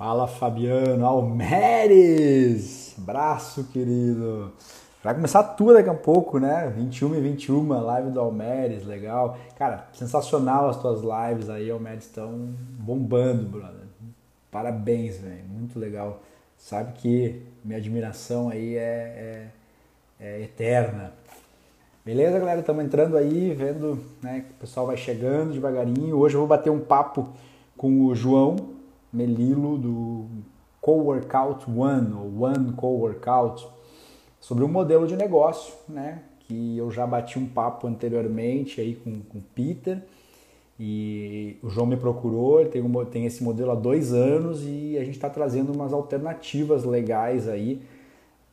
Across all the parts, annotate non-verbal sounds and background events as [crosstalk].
Fala Fabiano Almeres! Abraço, querido! Vai começar tudo daqui a pouco, né? 21 e 21, live do Almeres, legal. Cara, sensacional as tuas lives aí, Almeres, estão bombando, brother. Parabéns, velho, muito legal. Sabe que minha admiração aí é, é, é eterna. Beleza, galera? Estamos entrando aí, vendo né, que o pessoal vai chegando devagarinho. Hoje eu vou bater um papo com o João Melilo do Co-Workout One, ou One Co-Workout, sobre um modelo de negócio, né? Que eu já bati um papo anteriormente aí com, o Peter e o João me procurou, tem, um, tem esse modelo há dois anos e a gente está trazendo umas alternativas legais aí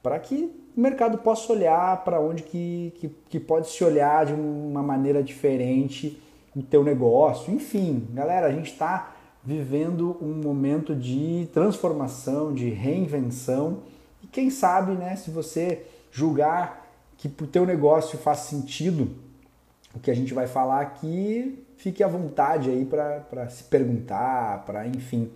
para que o mercado possa olhar para onde que, que, que, pode se olhar de uma maneira diferente o teu negócio. Enfim, galera, a gente está vivendo um momento de transformação, de reinvenção e quem sabe, né, se você julgar que para o teu negócio faz sentido o que a gente vai falar aqui, fique à vontade aí para se perguntar, para enfim.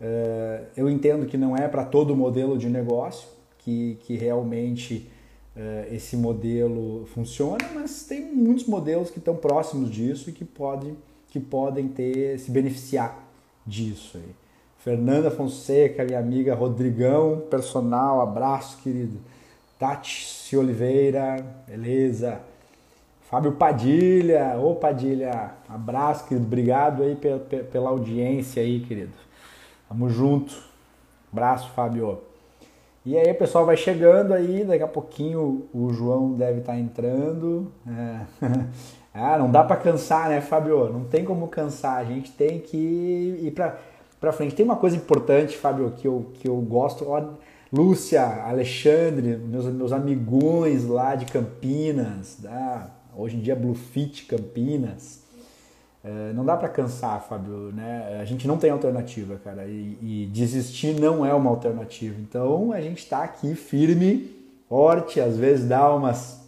Uh, eu entendo que não é para todo modelo de negócio que, que realmente uh, esse modelo funciona, mas tem muitos modelos que estão próximos disso e que, pode, que podem ter se beneficiar disso aí. Fernanda Fonseca, minha amiga Rodrigão, personal, abraço, querido. Tati Oliveira, beleza. Fábio Padilha, ô Padilha, abraço, querido. Obrigado aí pela, audiência aí, querido. Tamo junto. Abraço, Fábio. E aí pessoal vai chegando aí, daqui a pouquinho o João deve estar tá entrando. É. [laughs] Ah, não dá para cansar, né, Fábio? Não tem como cansar. A gente tem que ir para para frente. Tem uma coisa importante, Fábio, que eu, que eu gosto. Ó, Lúcia, Alexandre, meus, meus amigões lá de Campinas, da, hoje em dia Bluefit Campinas. É, não dá para cansar, Fábio, né? A gente não tem alternativa, cara. E, e, desistir não é uma alternativa. Então a gente está aqui firme, forte, às vezes dá umas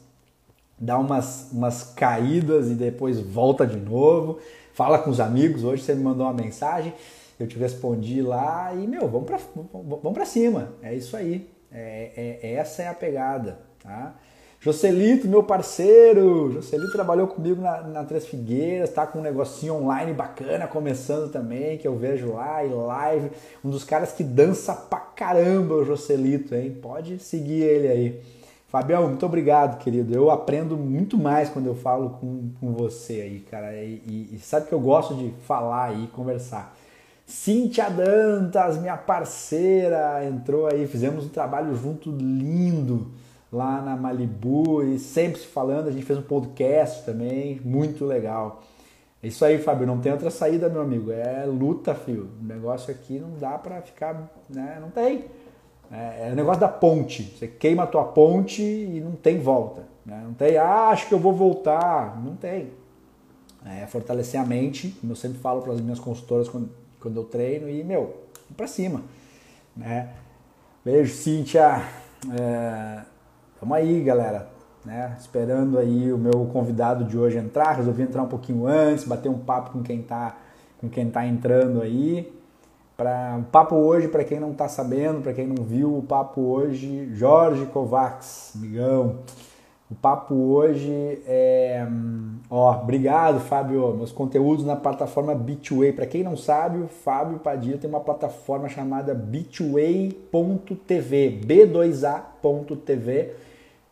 dá umas, umas caídas e depois volta de novo. Fala com os amigos. Hoje você me mandou uma mensagem, eu te respondi lá e, meu, vamos pra, vamos pra cima. É isso aí. É, é, essa é a pegada, tá? Joselito, meu parceiro, Joselito trabalhou comigo na, na Três Figueiras, tá com um negocinho online bacana começando também, que eu vejo lá e live. Um dos caras que dança pra caramba, o Joselito, hein? Pode seguir ele aí. Fabião, muito obrigado, querido. Eu aprendo muito mais quando eu falo com, com você aí, cara. E, e, e sabe que eu gosto de falar e conversar. Cíntia Dantas, minha parceira, entrou aí, fizemos um trabalho junto lindo lá na Malibu e sempre se falando, a gente fez um podcast também, muito legal. É isso aí, Fábio, não tem outra saída, meu amigo. É luta, filho. O negócio aqui não dá para ficar, né? Não tem. É, é o negócio da ponte. Você queima a tua ponte e não tem volta. Né? Não tem, ah, acho que eu vou voltar. Não tem. É fortalecer a mente, como eu sempre falo para as minhas consultoras quando, quando eu treino, e, meu, para cima. Né? Beijo, Cíntia. É, tamo aí, galera. Né? Esperando aí o meu convidado de hoje entrar. Resolvi entrar um pouquinho antes, bater um papo com quem tá, com quem tá entrando aí. Para papo hoje, para quem não está sabendo, para quem não viu, o papo hoje, Jorge Kovacs, amigão. O papo hoje é. Ó, obrigado, Fábio. Meus conteúdos na plataforma Bitway. Para quem não sabe, o Fábio Padilha tem uma plataforma chamada bitway.tv, b2a.tv.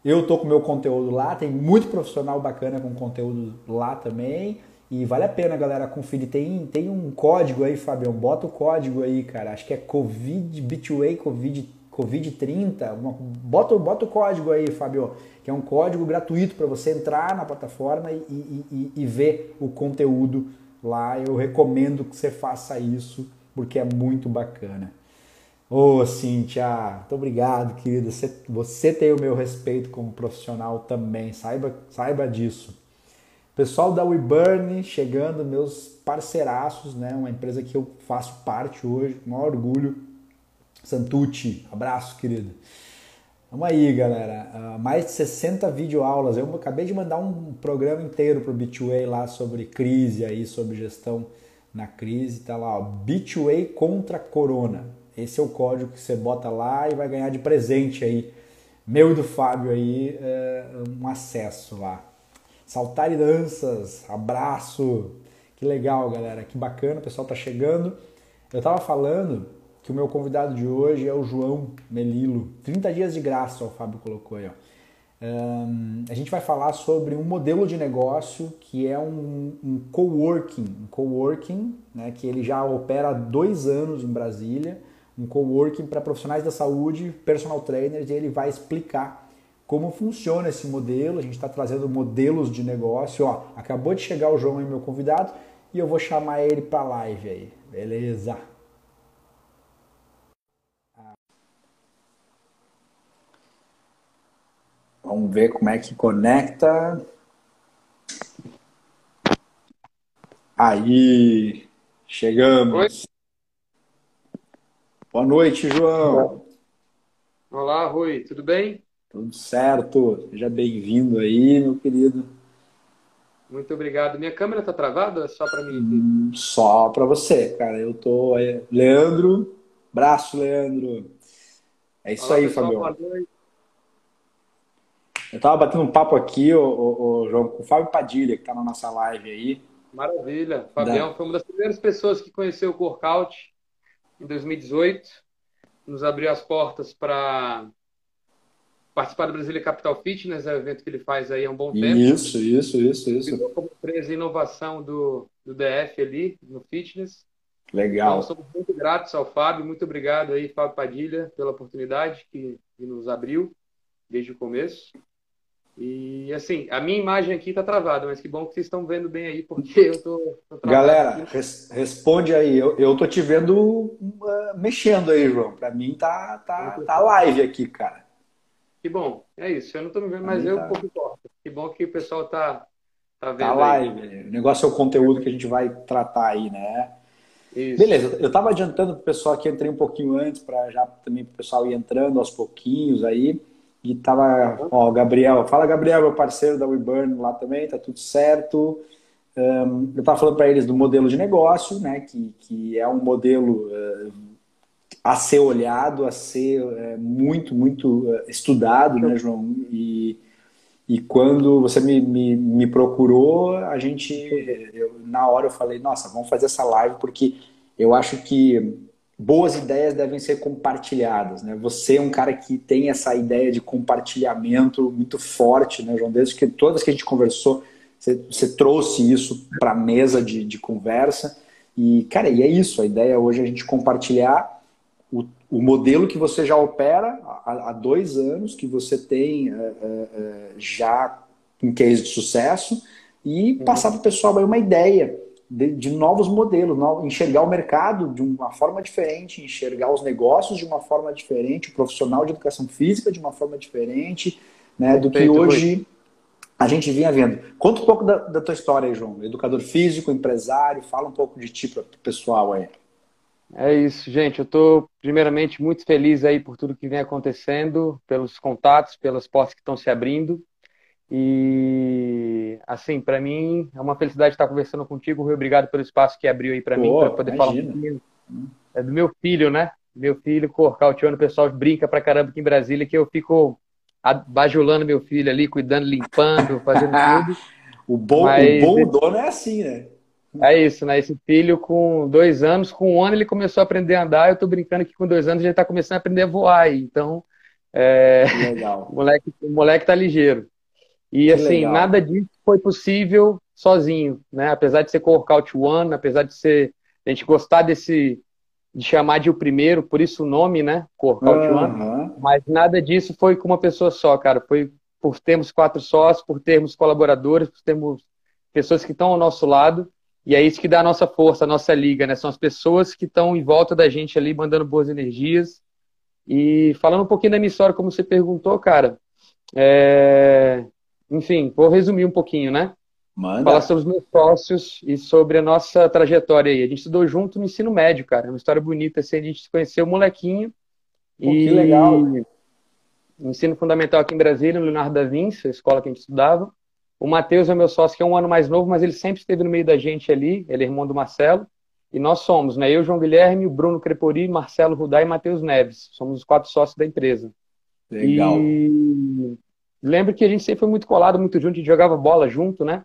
Eu tô com meu conteúdo lá, tem muito profissional bacana com conteúdo lá também. E vale a pena, galera, conferir. Tem, tem um código aí, Fabião. Bota o código aí, cara. Acho que é Covid, Bitway Covid, Covid 30. Uma, bota, bota o código aí, Fabio. Que é um código gratuito para você entrar na plataforma e, e, e, e, ver o conteúdo lá. Eu recomendo que você faça isso, porque é muito bacana. Ô, oh, muito obrigado, querida. Você, você tem o meu respeito como profissional também. Saiba, saiba disso. Pessoal da WeBurn chegando, meus parceiraços, né? Uma empresa que eu faço parte hoje, com maior orgulho. Santucci, abraço, querido. Vamos aí, galera. Uh, mais de 60 videoaulas. Eu acabei de mandar um programa inteiro para o B2A lá sobre crise aí, sobre gestão na crise, tá lá, ó, Bitway contra Corona. Esse é o código que você bota lá e vai ganhar de presente aí, meu e do Fábio aí, é, um acesso lá. Saltar e danças, abraço, que legal, galera, que bacana, o pessoal tá chegando. Eu tava falando que o meu convidado de hoje é o João Melilo. 30 dias de graça, ó, o Fábio colocou aí, ó. Um, a gente vai falar sobre um modelo de negócio que é um, um coworking, um coworking, né, que ele já opera há dois anos em Brasília, um coworking para profissionais da saúde, personal trainers, e ele vai explicar como funciona esse modelo. A gente está trazendo modelos de negócio. Ó, acabou de chegar o João, meu convidado, e eu vou chamar ele para live aí, beleza? Vamos ver como é que conecta. Aí, chegamos. Oi. Boa noite, João. Olá, Rui, tudo bem? Tudo certo. Seja bem-vindo aí, meu querido. Muito obrigado. Minha câmera tá travada? Só para mim? Hum, só para você, cara. Eu tô. Leandro, braço, Leandro. É isso Olá, aí, pessoal, Fabio. Eu estava batendo um papo aqui, o, o, o, João, com o Fábio Padilha, que está na nossa live aí. Maravilha. Fabião da... foi uma das primeiras pessoas que conheceu o Corkout em 2018. Nos abriu as portas para participar do Brasília Capital Fitness, é o evento que ele faz aí há um bom tempo. Isso, isso, isso, isso. Como empresa inovação do, do DF ali, no fitness. Legal. Então, somos muito gratos ao Fábio. Muito obrigado aí, Fábio Padilha, pela oportunidade que, que nos abriu desde o começo. E assim, a minha imagem aqui tá travada, mas que bom que vocês estão vendo bem aí, porque eu tô. tô Galera, res, responde aí. Eu, eu tô te vendo uh, mexendo aí, João. Pra mim tá, tá, tá live aqui, cara. Que bom, é isso. Eu não tô me vendo, mas eu tá... pouco importa. Que bom que o pessoal tá, tá vendo. Tá live. Aí. O negócio é o conteúdo que a gente vai tratar aí, né? Isso. Beleza, eu estava adiantando pro pessoal que entrei um pouquinho antes, para já também o pessoal ir entrando aos pouquinhos aí. E tava, ó, o Gabriel, fala Gabriel, meu parceiro da WeBurn lá também, tá tudo certo. Um, eu tava falando para eles do modelo de negócio, né, que, que é um modelo uh, a ser olhado, a ser uh, muito, muito uh, estudado, né, João? E, e quando você me, me, me procurou, a gente, eu, na hora eu falei, nossa, vamos fazer essa live, porque eu acho que boas ideias devem ser compartilhadas, né? Você é um cara que tem essa ideia de compartilhamento muito forte, né, João? Desde que todas que a gente conversou, você, você trouxe isso para a mesa de, de, conversa. E, cara, e é isso. A ideia hoje é a gente compartilhar o, o modelo que você já opera há, há dois anos, que você tem é, é, já um case de sucesso, e uhum. passar para o pessoal uma ideia de, de, novos modelos, enxergar o mercado de uma forma diferente, enxergar os negócios de uma forma diferente, o profissional de educação física de uma forma diferente, né, do que hoje a gente vinha vendo. Conta um pouco da, da tua história aí, João. Educador físico, empresário, fala um pouco de ti para o pessoal aí. É isso, gente. Eu estou, primeiramente, muito feliz aí por tudo que vem acontecendo, pelos contatos, pelas portas que estão se abrindo. E, assim, para mim é uma felicidade estar conversando contigo. Rui, obrigado pelo espaço que abriu aí para mim, para poder imagina. falar um pouquinho é do meu filho, né? Meu filho, Corcautiano, o pessoal brinca pra caramba aqui em Brasília que eu fico bajulando meu filho ali, cuidando, limpando, fazendo [laughs] tudo. o bom, Mas, o bom dono é assim, né? É isso, né? Esse filho com dois anos, com um ano ele começou a aprender a andar. Eu tô brincando que com dois anos ele tá começando a aprender a voar. Então, é... Legal. [laughs] o, moleque, o moleque tá ligeiro. E que assim, legal. nada disso foi possível sozinho, né? Apesar de ser Workout One, apesar de ser a gente gostar desse de chamar de o primeiro, por isso o nome, né? Workout uhum. One. Mas nada disso foi com uma pessoa só, cara. Foi por termos quatro sócios, por termos colaboradores, por termos pessoas que estão ao nosso lado. E é isso que dá a nossa força, a nossa liga, né? São as pessoas que estão em volta da gente ali, mandando boas energias. E falando um pouquinho da minha história, como você perguntou, cara. É... Enfim, vou resumir um pouquinho, né? Manda. Falar sobre os meus sócios e sobre a nossa trajetória aí. A gente estudou junto no ensino médio, cara. É uma história bonita. Assim, a gente se conheceu molequinho. Pô, e... Que legal. Ensino fundamental aqui em Brasília, no Leonardo da Vinci, a escola que a gente estudava. O Matheus é meu sócio, que é um ano mais novo, mas ele sempre esteve no meio da gente ali. Ele é irmão do Marcelo. E nós somos, né? Eu, João Guilherme, o Bruno Crepori, Marcelo Rudá e Matheus Neves. Somos os quatro sócios da empresa. Legal. E lembro que a gente sempre foi muito colado, muito junto, a gente jogava bola junto, né?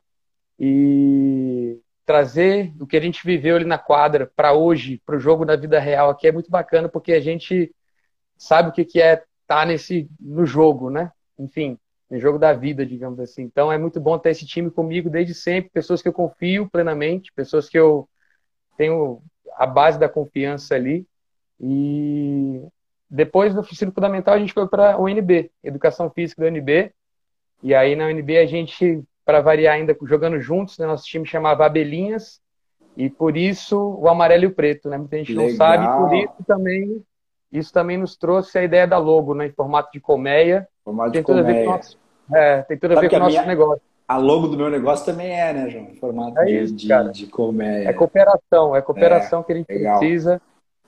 E trazer o que a gente viveu ali na quadra para hoje, para o jogo da vida real aqui é muito bacana, porque a gente sabe o que, que é estar tá nesse no jogo, né? Enfim, no jogo da vida, digamos assim. Então é muito bom ter esse time comigo desde sempre, pessoas que eu confio plenamente, pessoas que eu tenho a base da confiança ali. E depois do ensino fundamental a gente foi para o UNB, Educação Física da UNB. E aí na UNB a gente, para variar ainda jogando juntos, né, nosso time chamava Abelhinhas. E por isso o amarelo e o preto, né? Muita gente Legal. não sabe, por isso também isso também nos trouxe a ideia da logo, né, em formato de colmeia. Formato tem de colmeia. A ver com nosso, é, tem tudo a ver com o nosso minha, negócio. A logo do meu negócio também é, né, João? Formato é isso, de, de, de, colmeia. É cooperação, é cooperação é, que a gente legal. precisa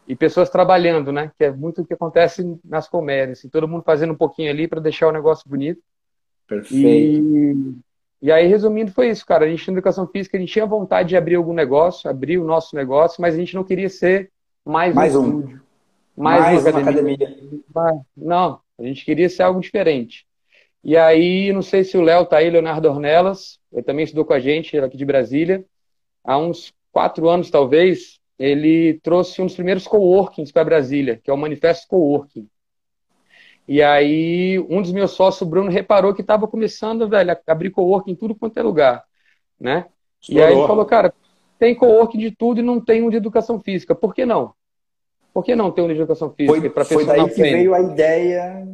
e pessoas trabalhando, né? Que é muito o que acontece nas colmeias, assim, todo mundo fazendo um pouquinho ali para deixar o negócio bonito. Perfeito. E, e aí, resumindo, foi isso, cara. A gente, na educação física, a gente tinha vontade de abrir algum negócio, abrir o nosso negócio, mas a gente não queria ser mais, mais um, estúdio, mais, mais uma, academia. academia. Não, a gente queria ser algo diferente. E aí, não sei se o Léo tá aí, Leonardo Ornelas, ele também estudou com a gente, aqui de Brasília. Há uns quatro anos, talvez, ele trouxe um dos primeiros coworkings para Brasília, que é o Manifesto Coworking. E aí, um dos meus sócios, o Bruno, reparou que estava começando, velho, a abrir coworking em tudo quanto é lugar, né? E aí ele falou, cara, tem coworking de tudo e não tem um de educação física. Por que não? Por que não ter um de educação física? Foi, foi daí que veio a ideia,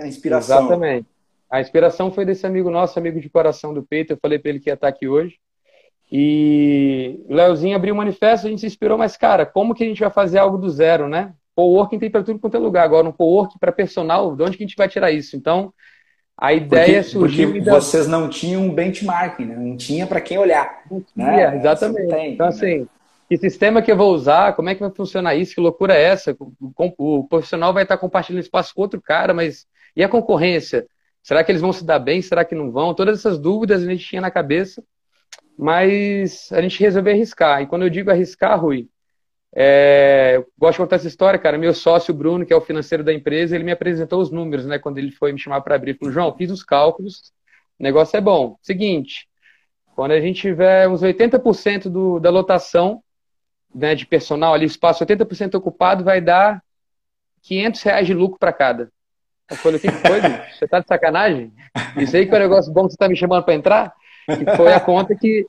a inspiração. Exatamente. A inspiração foi desse amigo nosso, amigo de coração do peito. Eu falei para ele que ia estar aqui hoje. E o Leozinho abriu o manifesto, a gente se inspirou, mas, cara, como que a gente vai fazer algo do zero, né? Coworking tem para tudo quanto é lugar. Agora, um coworking para personal, de onde que a gente vai tirar isso? Então, a ideia porque, surgiu. Porque vocês não tinham um benchmarking, né? Não tinha para quem olhar. Não né? tinha, exatamente. Tem, então, né? assim, que sistema que eu vou usar? Como é que vai funcionar isso? Que loucura é essa? O, o, o profissional vai estar compartilhando espaço com outro cara, mas e a concorrência? Será que eles vão se dar bem? Será que não vão? Todas essas dúvidas a gente tinha na cabeça, mas a gente resolveu arriscar. E quando eu digo arriscar, Rui, é, eu gosto de contar essa história, cara. Meu sócio, Bruno, que é o financeiro da empresa, ele me apresentou os números, né? Quando ele foi me chamar para abrir. Ele falou, João, fiz os cálculos, o negócio é bom. Seguinte, quando a gente tiver uns 80% do, da lotação né, de personal ali, espaço 80% ocupado, vai dar 500 reais de lucro para cada. Eu falei, o que foi, bicho? Você tá de sacanagem? Isso aí que é um negócio bom que você tá me chamando para entrar? E foi a conta que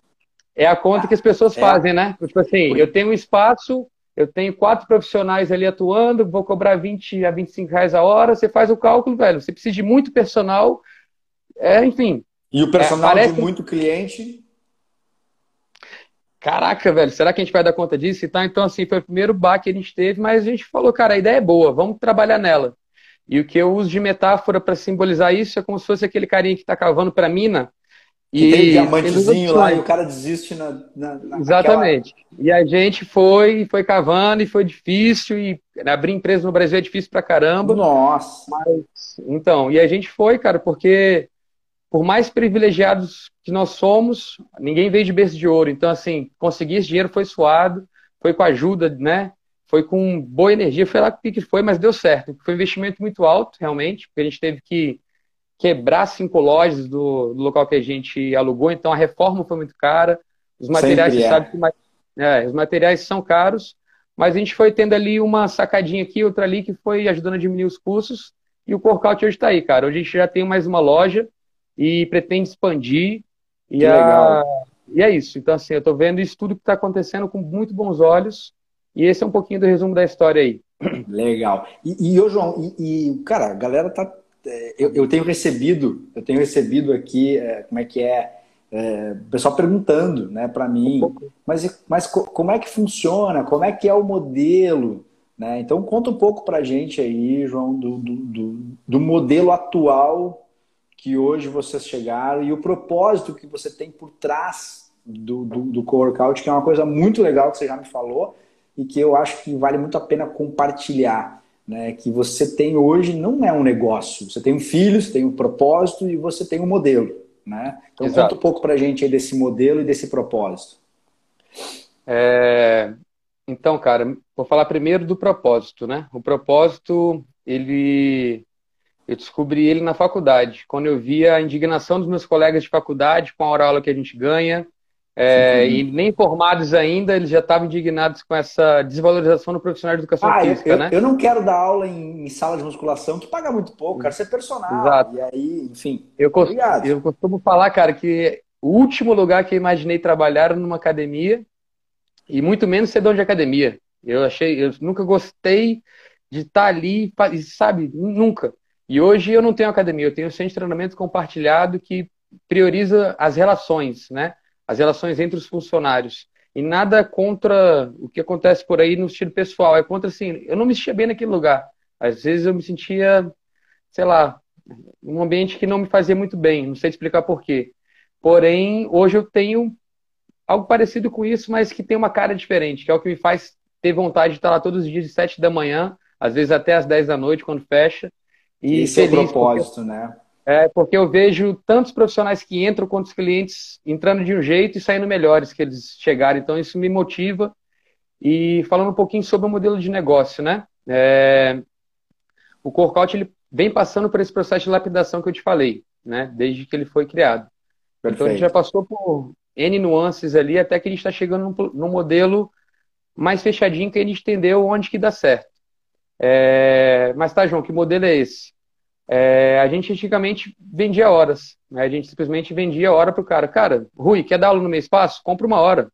é a conta que as pessoas é. fazem, né? Tipo assim, eu tenho um espaço, eu tenho quatro profissionais ali atuando, vou cobrar 20 a 25 reais a hora, você faz o cálculo, velho. Você precisa de muito personal, é, enfim. E o personal é, parece... de muito cliente? Caraca, velho, será que a gente vai dar conta disso? Então, então assim, foi o primeiro baque que a gente teve, mas a gente falou, cara, a ideia é boa, vamos trabalhar nela. E o que eu uso de metáfora para simbolizar isso é como se fosse aquele carinha que está cavando para mina. Que e tem diamantezinho lá e o cara desiste na. na, na Exatamente. E a gente foi, foi cavando e foi difícil. E abrir empresa no Brasil é difícil pra caramba. Nossa! Mas, então, e a gente foi, cara, porque por mais privilegiados que nós somos, ninguém veio de berço de ouro. Então, assim, conseguir esse dinheiro foi suado, foi com a ajuda, né? Foi com boa energia, foi lá que o pique foi, mas deu certo. Foi um investimento muito alto, realmente, porque a gente teve que quebrar cinco lojas do, do local que a gente alugou, então a reforma foi muito cara, os materiais, você é. sabe que é, os materiais são caros, mas a gente foi tendo ali uma sacadinha aqui, outra ali, que foi ajudando a diminuir os custos, e o Corkout hoje está aí, cara. Hoje a gente já tem mais uma loja e pretende expandir. E, a... e é isso. Então, assim, eu estou vendo isso tudo que está acontecendo com muito bons olhos. E esse é um pouquinho do resumo da história aí. Legal. E, e ô, João, e, e, cara, a galera tá. É, eu, eu tenho recebido, eu tenho recebido aqui, é, como é que é, é, o pessoal perguntando, né, para mim, mas, mas como é que funciona? Como é que é o modelo? Né? Então conta um pouco para a gente aí, João, do, do, do, do, modelo atual que hoje vocês chegaram e o propósito que você tem por trás do, do, do co-workout, que é uma coisa muito legal que você já me falou, e que eu acho que vale muito a pena compartilhar. Né, que você tem hoje não é um negócio. Você tem um filho, você tem um propósito e você tem um modelo. Né? Então, Exato. conta um pouco para a gente aí desse modelo e desse propósito. É... Então, cara, vou falar primeiro do propósito, né? O propósito, ele eu descobri ele na faculdade, quando eu via a indignação dos meus colegas de faculdade com a aula que a gente ganha, é, e nem formados ainda, eles já estavam indignados com essa desvalorização do profissional de educação ah, física, eu, né? Eu não quero dar aula em, em, sala de musculação, que paga muito pouco, quero ser personal. Exato. E aí, enfim. Eu costumo, eu costumo falar, cara, que o último lugar que eu imaginei trabalhar era numa academia, e muito menos ser dono de academia. Eu achei, eu nunca gostei de estar ali, sabe? Nunca. E hoje eu não tenho academia, eu tenho um centro de treinamento compartilhado que prioriza as relações, né? As relações entre os funcionários. E nada contra o que acontece por aí no estilo pessoal. É contra, assim, eu não me sentia bem naquele lugar. Às vezes eu me sentia, sei lá, um ambiente que não me fazia muito bem. Não sei explicar por quê. Porém, hoje eu tenho algo parecido com isso, mas que tem uma cara diferente, que é o que me faz ter vontade de estar lá todos os dias de 7 da manhã, às vezes até às 10 da noite, quando fecha, e Esse feliz, é o propósito, porque, né? É, porque eu vejo tantos profissionais que entram quanto os clientes entrando de um jeito e saindo melhores que eles chegaram. Então, isso me motiva. E falando um pouquinho sobre o modelo de negócio, né? É, o Corkout ele vem passando por esse processo de lapidação que eu te falei, né? Desde que ele foi criado. Perfeito. Então, a gente já passou por N nuances ali até que a gente está chegando num, num, modelo mais fechadinho que a gente entendeu onde que dá certo. É, mas tá, João, que modelo é esse? É, a gente antigamente vendia horas. Né? A gente simplesmente vendia hora para o cara. Cara, Rui, quer dar aula no meu espaço? Compra uma hora.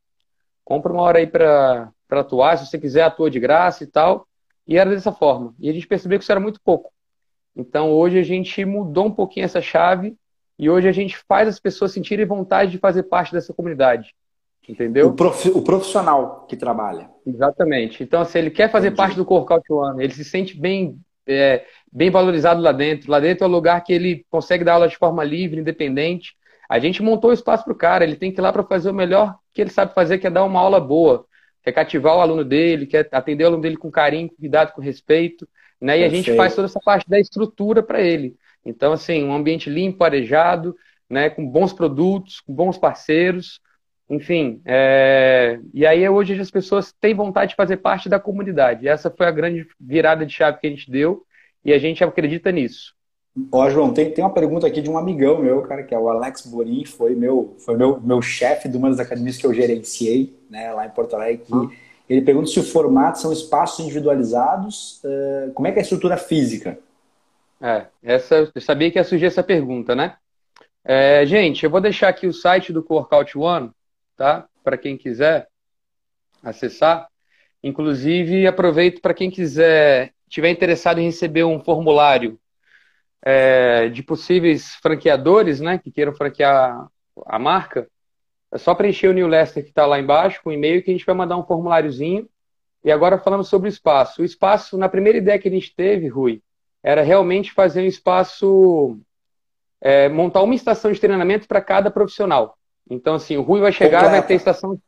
Compra uma hora aí para atuar. Se você quiser, atua de graça e tal. E era dessa forma. E a gente percebeu que isso era muito pouco. Então hoje a gente mudou um pouquinho essa chave e hoje a gente faz as pessoas sentirem vontade de fazer parte dessa comunidade. Entendeu? O, prof, o profissional que trabalha. Exatamente. Então, se ele quer fazer Entendi. parte do Corkout One, ele se sente bem, é, bem valorizado lá dentro. Lá dentro é o lugar que ele consegue dar aula de forma livre, independente. A gente montou o espaço para o cara, ele tem que ir lá para fazer o melhor que ele sabe fazer, que é dar uma aula boa, quer cativar o aluno dele, quer atender o aluno dele com carinho, com cuidado, com respeito. Né? E a gente faz toda essa parte da estrutura para ele. Então, assim, um ambiente limpo, arejado, né, com bons produtos, com bons parceiros, enfim, é... e aí hoje as pessoas têm vontade de fazer parte da comunidade. Essa foi a grande virada de chave que a gente deu e a gente acredita nisso. Ó, João, tem, tem uma pergunta aqui de um amigão meu, cara, que é o Alex Borim, foi meu, foi meu, meu chefe de uma das academias que eu gerenciei, né, lá em Porto Alegre. Hum. Ele pergunta se o formato são espaços individualizados, uh, como é que é a estrutura física? É, essa, eu sabia que ia surgir essa pergunta, né? É, gente, eu vou deixar aqui o site do Workout One, tá? Para quem quiser acessar. Inclusive, aproveito para quem quiser, tiver interessado em receber um formulário é, de possíveis franqueadores, né, que queiram franquear a marca, é só preencher o New Lester que está lá embaixo com o e-mail que a gente vai mandar um formuláriozinho. E agora falando sobre o espaço. O espaço, na primeira ideia que a gente teve, Rui, era realmente fazer um espaço, é, montar uma estação de treinamento para cada profissional. Então, assim, o Rui vai chegar completa. vai ter estação.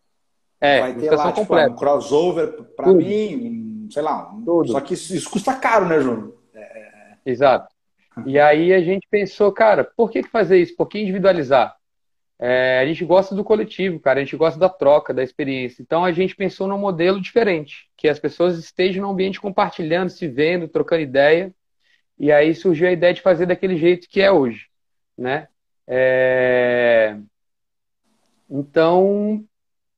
É, vai ter estação lá, tipo, completa. um crossover para mim, sei lá. Tudo. Só que isso, isso custa caro, né, Júnior? É, é, é... Exato. E aí a gente pensou, cara, por que fazer isso? Por que individualizar? É, a gente gosta do coletivo, cara, a gente gosta da troca, da experiência. Então a gente pensou num modelo diferente, que as pessoas estejam no ambiente compartilhando, se vendo, trocando ideia. E aí surgiu a ideia de fazer daquele jeito que é hoje, né? É... Então,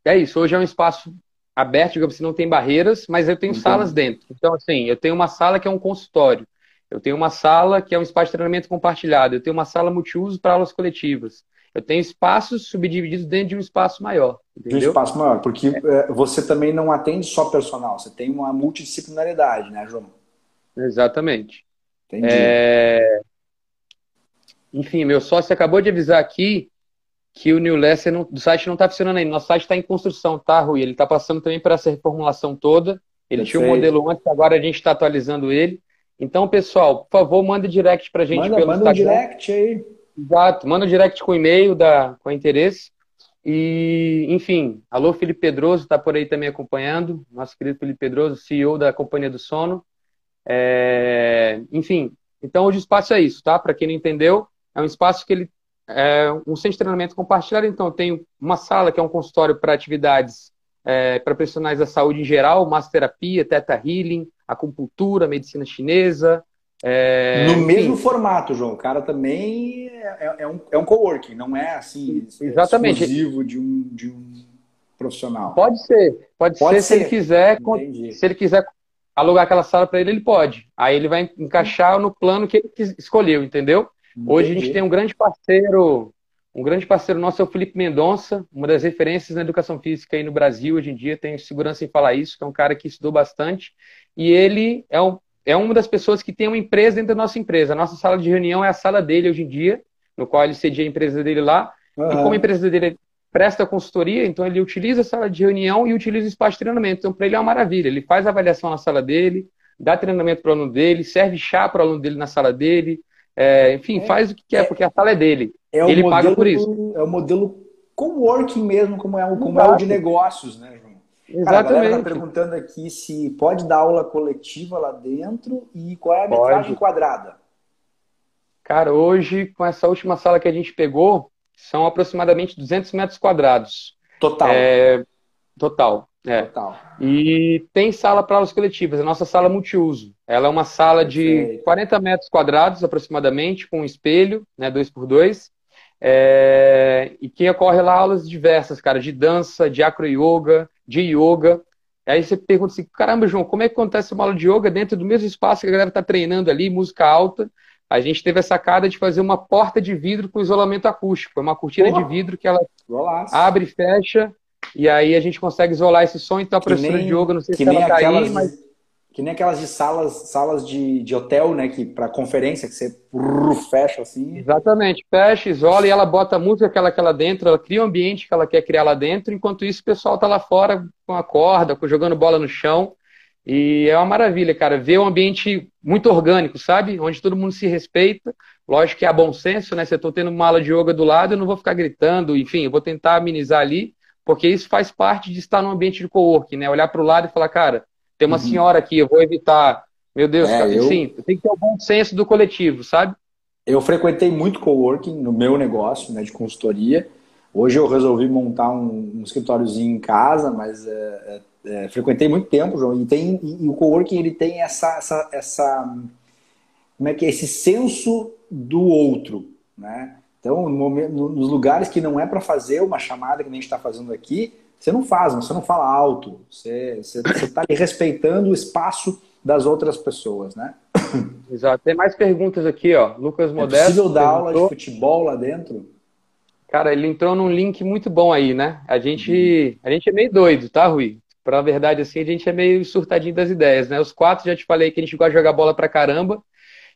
é isso. Hoje é um espaço aberto, digamos assim, não tem barreiras, mas eu tenho Entendi. salas dentro. Então, assim, eu tenho uma sala que é um consultório. Eu tenho uma sala que é um espaço de treinamento compartilhado. Eu tenho uma sala multiuso para aulas coletivas. Eu tenho espaços subdivididos dentro de um espaço maior. Entendeu? De um espaço maior, porque é. você também não atende só personal, você tem uma multidisciplinaridade, né, João? Exatamente. Entendi. É... Enfim, meu sócio acabou de avisar aqui que o New Lesser não, do site não está funcionando ainda. Nosso site está em construção, tá, Rui? Ele está passando também por essa reformulação toda. Ele Perfeito. tinha um modelo antes, agora a gente está atualizando ele. Então, pessoal, por favor, manda direct para a gente manda, pelo manda Instagram. Manda um direct aí. Exato, manda um direct com e-mail da, com interesse. E, enfim, alô, Felipe Pedroso, está por aí também acompanhando. Nosso querido Felipe Pedroso, CEO da Companhia do Sono. É, enfim, então hoje o espaço é isso, tá? Para quem não entendeu, é um espaço que ele é um centro de treinamento compartilhado. Então, eu tenho uma sala que é um consultório para atividades é, para profissionais da saúde em geral, massoterapia, teta healing, acupuntura, medicina chinesa. É, no mesmo enfim. formato, João. O cara também é, é, um, é um coworking, não é assim Exatamente. exclusivo de um, de um profissional. Pode ser, pode, pode ser, ser, se ele quiser. Entendi. Se ele quiser alugar aquela sala para ele, ele pode. Aí ele vai encaixar no plano que ele escolheu, entendeu? Entendi. Hoje a gente tem um grande parceiro, um grande parceiro nosso é o Felipe Mendonça, uma das referências na educação física aí no Brasil hoje em dia, tenho segurança em falar isso, que é um cara que estudou bastante, e ele é, um, é uma das pessoas que tem uma empresa dentro da nossa empresa. A nossa sala de reunião é a sala dele hoje em dia, no qual ele cedia a empresa dele lá, uhum. e como a empresa dele presta consultoria, então ele utiliza a sala de reunião e utiliza o espaço de treinamento. Então, para ele é uma maravilha. Ele faz avaliação na sala dele, dá treinamento para o aluno dele, serve chá para o aluno dele na sala dele, é, enfim, é, faz o que quer, é, porque a sala é dele. É ele modelo, paga por isso. É o modelo coworking mesmo, como é, o, como é o de negócios, né, João? Exatamente. Cara, tá perguntando aqui se pode dar aula coletiva lá dentro e qual é a metragem quadrada. Cara, hoje, com essa última sala que a gente pegou, são aproximadamente 200 metros quadrados. Total. É, total. É. Total. E tem sala para aulas coletivas, a nossa sala multiuso. Ela é uma sala de 40 metros quadrados aproximadamente, com um espelho, né, dois por dois. É... E que ocorre lá aulas diversas, cara, de dança, de acro-yoga, de yoga. Aí você pergunta assim, caramba, João, como é que acontece uma aula de yoga dentro do mesmo espaço que a galera está treinando ali, música alta? a gente teve a sacada de fazer uma porta de vidro com isolamento acústico. É uma cortina de vidro que ela Golaço. abre e fecha, e aí a gente consegue isolar esse som. Então a professora de yoga, não sei se ela tá aí, mas... Que nem aquelas de salas, salas de, de hotel, né? Que para conferência, que você fecha assim. Exatamente, fecha, isola e ela bota a música que ela quer lá dentro, ela cria o ambiente que ela quer criar lá dentro, enquanto isso o pessoal tá lá fora com a corda, jogando bola no chão. E é uma maravilha, cara, ver um ambiente muito orgânico, sabe? Onde todo mundo se respeita. Lógico que é bom senso, né? Se eu estou tendo uma aula de yoga do lado, eu não vou ficar gritando, enfim, eu vou tentar amenizar ali, porque isso faz parte de estar num ambiente de coworking, né? Olhar para o lado e falar, cara, tem uma uhum. senhora aqui, eu vou evitar. Meu Deus, é, cara, eu... sim, tem que ter o bom senso do coletivo, sabe? Eu frequentei muito coworking no meu negócio, né, de consultoria. Hoje eu resolvi montar um, um escritóriozinho em casa, mas é, é é, frequentei muito tempo, João, e, tem, e, e, o coworking ele tem essa, essa, essa, como é que é, esse senso do outro, né? Então, no momento, nos lugares que não é para fazer uma chamada que nem a gente está fazendo aqui, você não faz, você não fala alto, você está respeitando o espaço das outras pessoas, né? [coughs] Exato. Tem mais perguntas aqui, ó. Lucas Modesto. É possível dar aula de futebol lá dentro? Cara, ele entrou num link muito bom aí, né? A gente, uhum. a gente é meio doido, tá, Rui? Pra verdade, assim, a gente é meio surtadinho das ideias, né? Os quatro já te falei que a gente gosta de jogar bola pra caramba.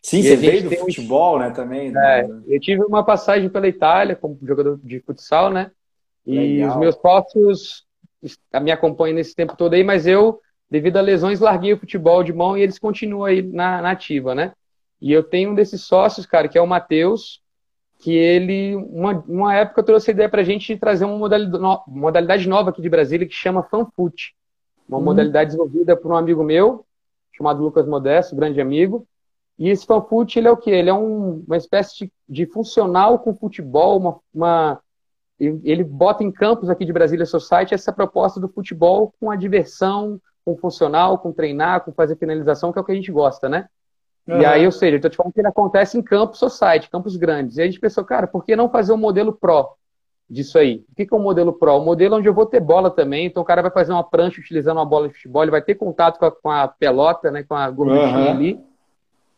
Sim, você veio do futebol, um... né, também. É, né? Eu tive uma passagem pela Itália como jogador de futsal, né? E Legal. os meus sócios me acompanham nesse tempo todo aí, mas eu, devido a lesões, larguei o futebol de mão e eles continuam aí na, na ativa, né? E eu tenho um desses sócios, cara, que é o Matheus, que ele, uma, uma época, trouxe a ideia pra gente de trazer uma modalidade, nova aqui de Brasília que chama FanFoot uma hum. modalidade desenvolvida por um amigo meu, chamado Lucas Modesto, grande amigo. E esse fanfoot, ele é o quê? Ele é um, uma espécie de, de, funcional com futebol, uma, uma, ele bota em campos aqui de Brasília Society essa proposta do futebol com a diversão, com funcional, com treinar, com fazer finalização, que é o que a gente gosta, né? Uhum. E aí, ou seja, eu tô te falando que ele acontece em campos society, campos grandes. E a gente pensou, cara, por que não fazer um modelo pro? disso aí. O que é o modelo Pro? O modelo onde eu vou ter bola também, então o cara vai fazer uma prancha utilizando uma bola de futebol, ele vai ter contato com a, com a pelota, né, com a gorduchinha uhum. ali,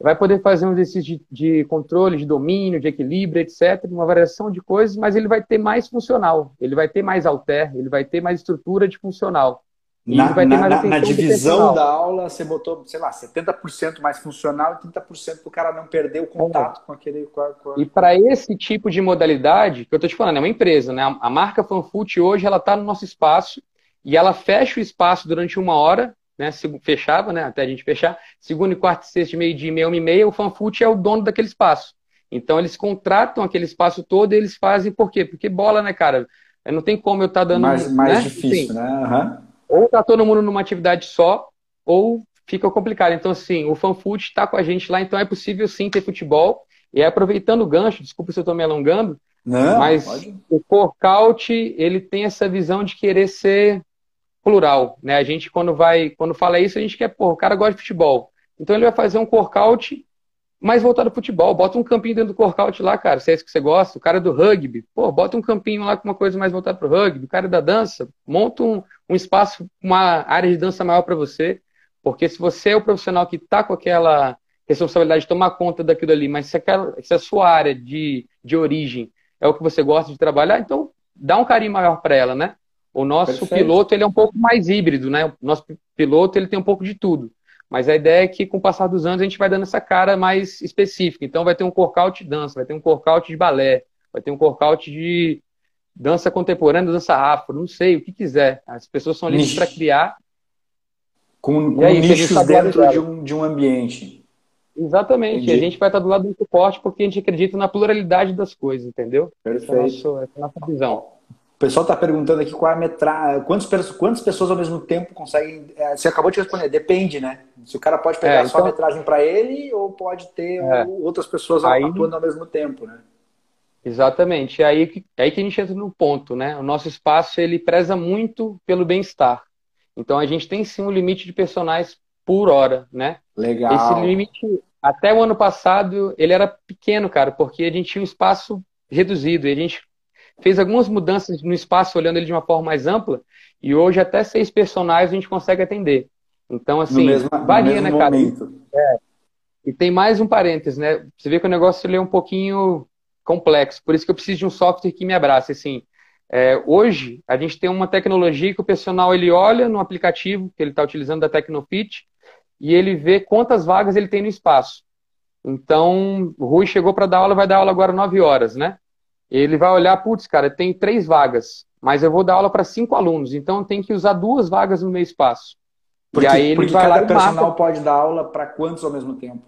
vai poder fazer um exercício de, de, controle, de domínio, de equilíbrio, etc., uma variação de coisas, mas ele vai ter mais funcional, ele vai ter mais alter, ele vai ter mais estrutura de funcional. Na, na, na, na, divisão da aula, você botou, sei lá, 70% mais funcional e 30% para o cara não perder o contato é. com aquele. Com a, com a... E para esse tipo de modalidade, que eu estou te falando, é uma empresa, né? A marca Fanfoot hoje ela está no nosso espaço e ela fecha o espaço durante uma hora, né? Fechava, né? Até a gente fechar. Segundo e quarto e sexto, meio-dia, meia, uma e meia, o Fanfoot é o dono daquele espaço. Então eles contratam aquele espaço todo e eles fazem por quê? Porque bola, né, cara? Não tem como eu estar tá dando. Mais, mais né? difícil, Sim. né? Uhum ou tá todo mundo numa atividade só, ou fica complicado. Então, assim, o FanFoot está com a gente lá, então é possível sim ter futebol. E aproveitando o gancho, desculpa se eu estou me alongando, Não, mas pode. o Corkout, ele tem essa visão de querer ser plural, né? A gente quando vai, quando fala isso, a gente quer, pô, o cara gosta de futebol. Então ele vai fazer um workout mais voltado ao futebol. Bota um campinho dentro do workout lá, cara, se é isso que você gosta. O cara do rugby, pô, bota um campinho lá com uma coisa mais voltada para o rugby. O cara da dança, monta um, um espaço, uma área de dança maior para você. Porque se você é o profissional que está com aquela responsabilidade de tomar conta daquilo ali, mas se, aquela, se a sua área de, de origem é o que você gosta de trabalhar, então dá um carinho maior para ela, né? O nosso Perfeito. piloto ele é um pouco mais híbrido, né? O nosso piloto ele tem um pouco de tudo. Mas a ideia é que com o passar dos anos a gente vai dando essa cara mais específica. Então vai ter um workout de dança, vai ter um workout de balé, vai ter um workout de dança contemporânea, dança afro, não sei, o que quiser. As pessoas são livres para criar. Com, com aí, nichos dentro de um, de um ambiente. Exatamente. Entendi. A gente vai estar do lado do suporte porque a gente acredita na pluralidade das coisas, entendeu? Perfeito. Essa é a nossa, essa é a nossa visão. O pessoal está perguntando aqui qual é a metragem, quantas, quantas pessoas ao mesmo tempo conseguem. É, você acabou de responder, depende, né? Se o cara pode pegar é, então, só a então- metragem para ele ou pode ter é, outras pessoas aí, atuando ao mesmo tempo, né? Exatamente. É aí, é aí que a gente entra no ponto, né? O nosso espaço ele preza muito pelo bem-estar. Então a gente tem sim um limite de personagens por hora, né? Legal. Esse limite, até o ano passado, ele era pequeno, cara, porque a gente tinha um espaço reduzido e a gente fez algumas mudanças no espaço, olhando ele de uma forma mais ampla, e hoje até seis personagens a gente consegue atender. Então, assim, mesmo, varia, né, cara? É. E tem mais um parênteses, né? Você vê que o negócio ele é um pouquinho complexo, por isso que eu preciso de um software que me abrace, assim. É, hoje, a gente tem uma tecnologia que o personal ele olha no aplicativo que ele está utilizando da Tecnofit e ele vê quantas vagas ele tem no espaço. Então, o Rui chegou para dar aula, vai dar aula agora 9 horas, né? Ele vai olhar, putz, cara, tem três vagas, mas eu vou dar aula para cinco alunos, então tem que usar duas vagas no meu espaço. Porque, e aí ele porque vai cada lá personal mata... pode dar aula para quantos ao mesmo tempo?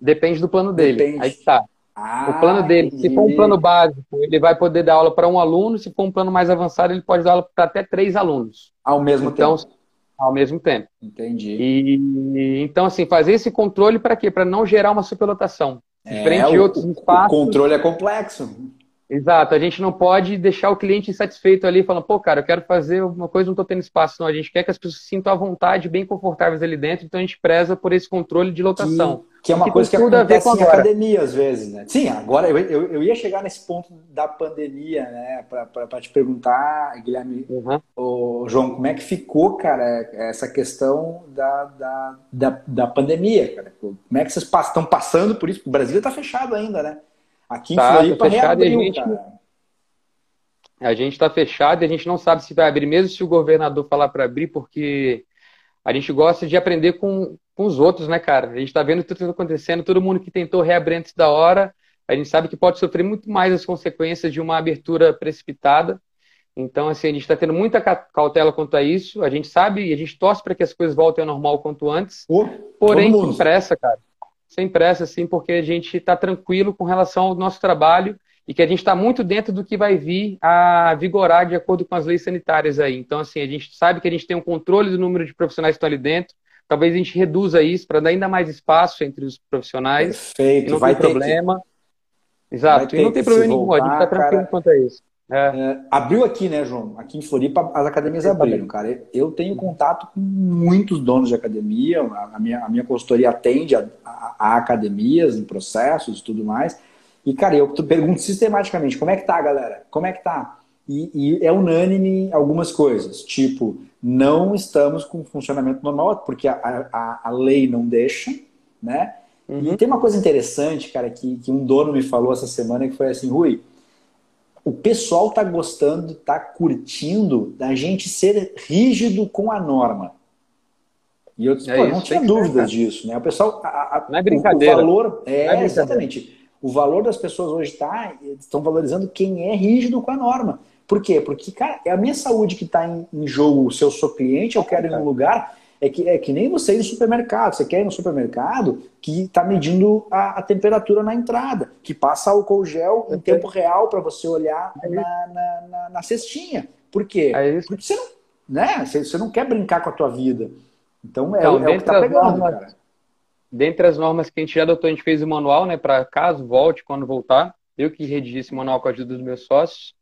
Depende do plano dele. Depende. Aí está. Ah, o plano dele, se for um plano básico, ele vai poder dar aula para um aluno, se for um plano mais avançado, ele pode dar aula para até três alunos. Ao mesmo então, tempo. Ao mesmo tempo. Entendi. E, então, assim, fazer esse controle para quê? Para não gerar uma superlotação. É, Frente o, outros espaços. O controle é complexo. Exato, a gente não pode deixar o cliente insatisfeito ali, falando, pô, cara, eu quero fazer uma coisa, não estou tendo espaço. Não, a gente quer que as pessoas se sintam à vontade, bem confortáveis ali dentro, então a gente preza por esse controle de lotação. Que, que é uma que coisa que acontece em academia às vezes, né? Sim, agora eu, eu, eu, ia chegar nesse ponto da pandemia, né, para te perguntar, Guilherme, uhum. ô, João, como é que ficou, cara, essa questão da, da, da, da pandemia, cara? Como é que vocês estão passando por isso? O Brasil está fechado ainda, né? Aqui em tá, Floripa tá fechado reabriu, e a gente, cara. A gente está fechado e a gente não sabe se vai abrir, mesmo se o governador falar para abrir, porque a gente gosta de aprender com, com os outros, né, cara? A gente está vendo tudo acontecendo, todo mundo que tentou reabrir antes da hora, a gente sabe que pode sofrer muito mais as consequências de uma abertura precipitada. Então, assim, a gente está tendo muita cautela quanto a isso. A gente sabe e a gente torce para que as coisas voltem ao normal quanto antes. Oh, porém, sem pressa, cara sem pressa, assim, porque a gente está tranquilo com relação ao nosso trabalho e que a gente está muito dentro do que vai vir a vigorar de acordo com as leis sanitárias aí. Então, assim, a gente sabe que a gente tem um controle do número de profissionais que estão ali dentro. Talvez a gente reduza isso para dar ainda mais espaço entre os profissionais. Perfeito, e não vai tem problema. Que... Exato, e não tem problema nenhum, a gente está tranquilo cara... quanto a isso. É. É, abriu aqui, né, João? Aqui em Floripa as academias abriram, cara. Eu tenho contato com muitos donos de academia, a minha, a minha consultoria atende a, a, a academias, em processos e tudo mais. E, cara, eu pergunto sistematicamente, como é que tá, galera? Como é que tá? E, e é unânime algumas coisas, tipo, não estamos com funcionamento normal, porque a, a, a lei não deixa, né? Uhum. E tem uma coisa interessante, cara, que, que um dono me falou essa semana, que foi assim, Rui, o pessoal está gostando, está curtindo da gente ser rígido com a norma. E eu disse, é pô, não tinha dúvidas disso, né? O pessoal. A, a, não é brincadeira. O, valor. É, é exatamente. O valor das pessoas hoje está. Estão valorizando quem é rígido com a norma. Por quê? Porque, cara, é a minha saúde que está em, em, jogo. Se eu sou cliente, eu quero ir num lugar é que, é que nem você ir no supermercado. Você quer ir no supermercado que está medindo a, a, temperatura na entrada, que passa álcool gel em tempo real para você olhar é na, na, na, na, cestinha. Por quê? É Porque você não, né? Você, você, não quer brincar com a tua vida. Então é, então, é o que está pegando, normas, cara. Dentre as normas que a gente já adotou, a gente fez o manual, né? Para caso volte, quando voltar. Eu que redigi esse manual com a ajuda dos meus sócios.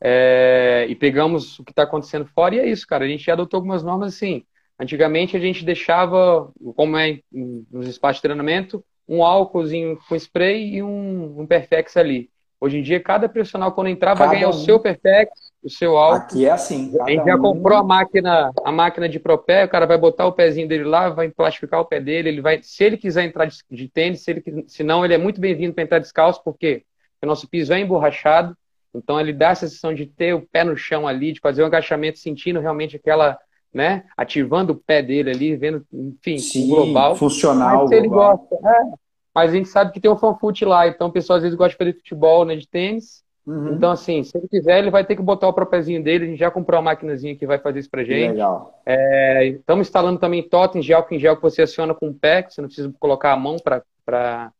é, e pegamos o que está acontecendo fora, e é isso, cara. A gente adotou algumas normas assim. Antigamente a gente deixava, como é nos espaços de treinamento, um álcoolzinho com spray e um, um Perfex ali. Hoje em dia, cada profissional, quando entrar, cada vai ganhar um. o seu Perfex, o seu álcool. Aqui é assim. A gente já um... comprou a máquina, a máquina de propé, o cara vai botar o pezinho dele lá, vai plastificar o pé dele, ele vai, se ele quiser entrar de, de tênis, se, ele, se não, ele é muito bem-vindo para entrar descalço, porque o nosso piso é emborrachado, então ele dá a sensação de ter o pé no chão ali, de fazer um agachamento, sentindo realmente aquela, né, ativando o pé dele ali, vendo, enfim, Sim, global. Funcional. Mas ele gosta, é, mas a gente sabe que tem o fanfute lá, então o pessoal às vezes gosta de fazer futebol, né, de tênis. Uhum. Então, assim, se ele quiser, ele vai ter que botar o propézinho dele. A gente já comprou uma maquinazinha que vai fazer isso pra gente. Legal. É, estamos instalando também totens de álcool em gel que você aciona com o pé, que você não precisa colocar a mão para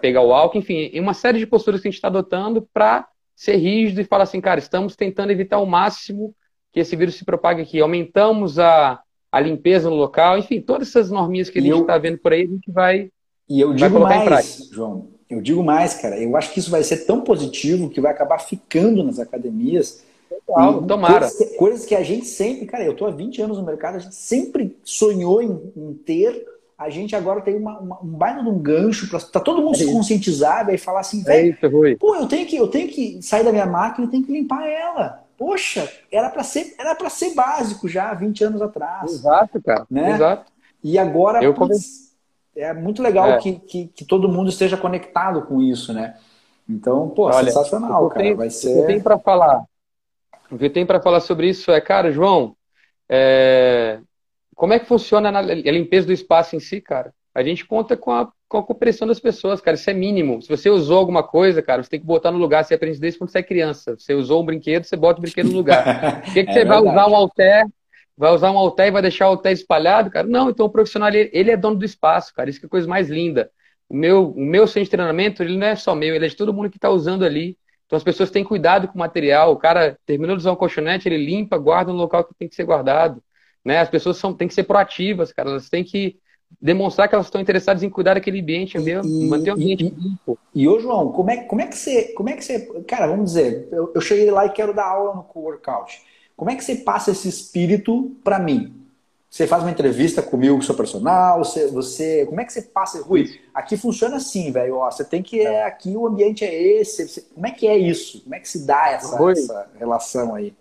pegar o álcool. Enfim, uma série de posturas que a gente está adotando para ser rígido e falar assim, cara, estamos tentando evitar ao máximo que esse vírus se propague aqui. Aumentamos a, a limpeza no local, enfim, todas essas norminhas que a gente está vendo por aí, a gente vai. E eu digo mais, João, eu digo mais, cara, eu acho que isso vai ser tão positivo que vai acabar ficando nas academias. Total, tomara. Coisas que, coisas que, a gente sempre, cara, eu tô há 20 anos no mercado, a gente sempre sonhou em, em ter a gente agora tem uma, uma, um baita de um gancho para tá todo mundo é se conscientizar e falar assim, é isso, Rui. pô, eu tenho que eu tenho que sair da minha máquina e tenho que limpar ela. Poxa, era para ser era para ser básico já 20 anos atrás. Exato, cara. Né? Exato. E agora eu putz, é muito legal é. Que, que, que, todo mundo esteja conectado com isso, né? Então, pô, Olha, sensacional, cara. Tenho, vai ser. O que tem para falar? O que tem para falar sobre isso é, cara, João, é, como é que funciona a limpeza do espaço em si, cara? A gente conta com a, com a cooperação das pessoas, cara. Isso é mínimo. Se você usou alguma coisa, cara, você tem que botar no lugar. Você aprende desde quando você é criança. Você usou um brinquedo, você bota o brinquedo no lugar. [laughs] Por que, que é você verdade. vai usar um halter? Vai usar um halter e vai deixar o halter espalhado, cara? Não, então o profissional, ele, ele é dono do espaço, cara. Isso que é a coisa mais linda. O meu, o meu centro de treinamento, ele não é só meu, ele é de todo mundo que está usando ali. Então as pessoas têm cuidado com o material. O cara terminou de usar um colchonete, ele limpa, guarda no local que tem que ser guardado. Né? As pessoas são, têm que ser proativas, cara. Elas têm que demonstrar que elas estão interessadas em cuidar daquele ambiente, e, manter o ambiente e, limpo. E, ô João, como é, como é que você, como é que você, cara, vamos dizer, eu, eu cheguei lá e quero dar aula no workout. Como é que você passa esse espírito para mim? Você faz uma entrevista comigo, com o seu personal, você, você, como é que você passa, Rui? Aqui funciona assim, velho, você tem que, é, aqui o ambiente é esse, você, como é que é isso? Como é que se dá essa, essa relação aí?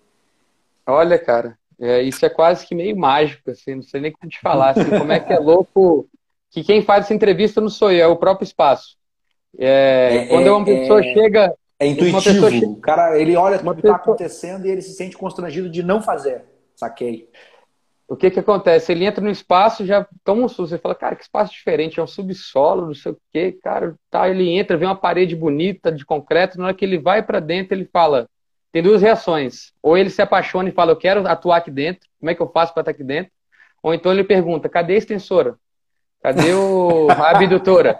Olha, cara, é, isso é quase que meio mágico, assim, não sei nem como te falar, assim, como é que é louco que quem faz essa entrevista não sou eu, é o próprio espaço. É, é, quando uma pessoa é, chega... É intuitivo, chega, o cara, ele olha o que está acontecendo e ele se sente constrangido de não fazer, saquei. O que que acontece? Ele entra no espaço, já toma um susto, você fala, cara, que espaço diferente, é um subsolo, não sei o quê, cara, tá, ele entra, vê uma parede bonita de concreto, na hora que ele vai para dentro, ele fala, tem duas reações. Ou ele se apaixona e fala, eu quero atuar aqui dentro, como é que eu faço para estar aqui dentro? Ou então ele pergunta, cadê a extensora? Cadê o, a [laughs] abdutora?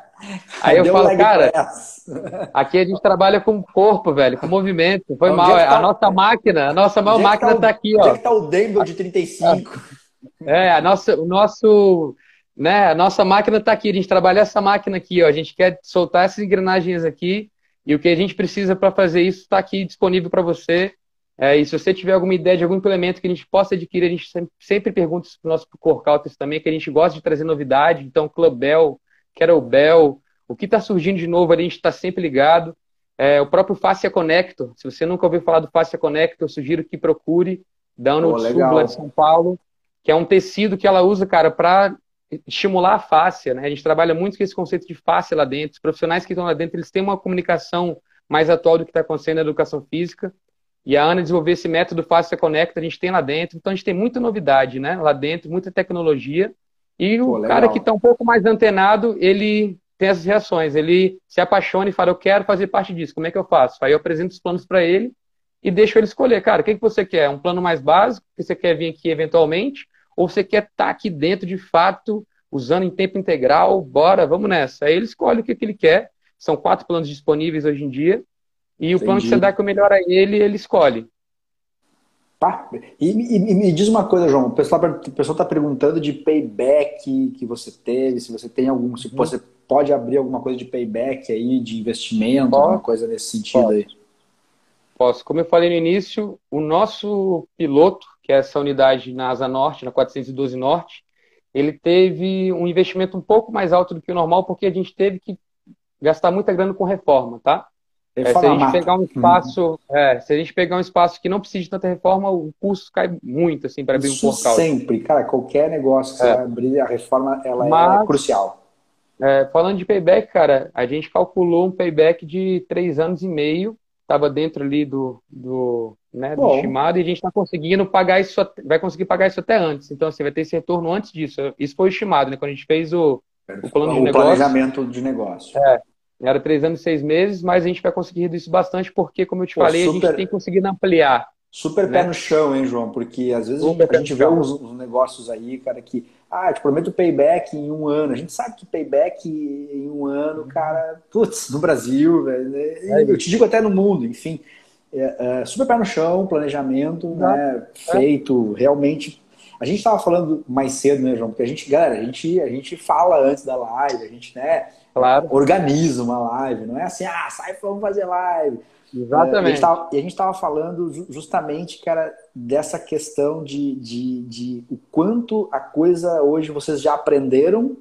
Aí eu falo, cara, [laughs] aqui a gente trabalha com corpo, velho, com movimento. Foi mal. É, tá... A nossa máquina, a nossa maior máquina está tá aqui, ó. Onde é que tá o Denver de 35? [laughs] É, a nossa, o nosso, né, a nossa máquina está aqui. A gente trabalha essa máquina aqui, ó. A gente quer soltar essas engrenagens aqui e o que a gente precisa para fazer isso está aqui disponível para você. É, e se você tiver alguma ideia de algum implemento que a gente possa adquirir, a gente sempre, pergunta para os nossos core também, que a gente gosta de trazer novidade. Então, Clubbell, Kettlebell, o que está surgindo de novo ali, a gente está sempre ligado. É, o próprio Fascia Connector, se você nunca ouviu falar do Fascia Connector, eu sugiro que procure, da Ono oh, de São Paulo, que é um tecido que ela usa, cara, para estimular a fáscia, né? A gente trabalha muito com esse conceito de fáscia lá dentro. Os profissionais que estão lá dentro, eles têm uma comunicação mais atual do que está acontecendo na educação física. E a Ana desenvolveu esse método Fáscia Connect, a gente tem lá dentro. Então a gente tem muita novidade, né? Lá dentro, muita tecnologia. E o Pô, cara que está um pouco mais antenado, ele tem essas reações. Ele se apaixona e fala, eu quero fazer parte disso, como é que eu faço? Aí eu apresento os planos para ele e deixo ele escolher. Cara, o que, que você quer? Um plano mais básico, que você quer vir aqui eventualmente? Ou você quer estar tá aqui dentro de fato, usando em tempo integral, bora, vamos nessa. Aí ele escolhe o que, que ele quer. São quatro planos disponíveis hoje em dia. E Entendi. o plano que você dá que o melhor a ele, ele escolhe. Tá. E, e, e, me diz uma coisa, João. O pessoal está perguntando de payback que você teve, se você tem algum. Se hum. você pode abrir alguma coisa de payback aí, de investimento, pode. alguma coisa nesse sentido pode. aí. Posso. Como eu falei no início, o nosso piloto, que é essa unidade na Asa Norte, na 412 Norte, ele teve um investimento um pouco mais alto do que o normal, porque a gente teve que gastar muita grana com reforma, tá? É, se a gente pegar um espaço, uhum. é, se a gente pegar um espaço que não precisa de tanta reforma, o custo cai muito assim para abrir Isso um portal. Sempre, cara, qualquer negócio que é. você abrir, a reforma ela é Mas, é crucial. Falando de payback, cara, a gente calculou um payback de três anos e meio, estava dentro ali do, do, né, do estimado, e a gente está conseguindo pagar isso, vai conseguir pagar isso até antes. Então, assim, vai ter esse retorno antes disso. Isso foi estimado, né? Quando a gente fez o, o plano o de negócio. O planejamento de negócio. É, era três anos e seis meses, mas a gente vai conseguir reduzir isso bastante porque, como eu te Pô, falei, super, a gente tem conseguido ampliar. Super né? pé no chão, hein, João? Porque às vezes super a gente vê uns, uns, negócios aí, cara, que, ah, te prometo payback em um ano. A gente sabe que payback em um ano, cara, putz, no Brasil, velho, né? é eu te digo até no mundo, enfim. É, é, super pé no chão, planejamento, né, feito realmente a gente estava falando mais cedo, né, João? Porque a gente, galera, a gente, a gente fala antes da live, a gente, né, Claro. Organiza uma live, não é assim, ah, sai, vamos fazer live. Exatamente. e a gente estava falando justamente, cara, dessa questão de, de, de, o quanto a coisa hoje vocês já aprenderam,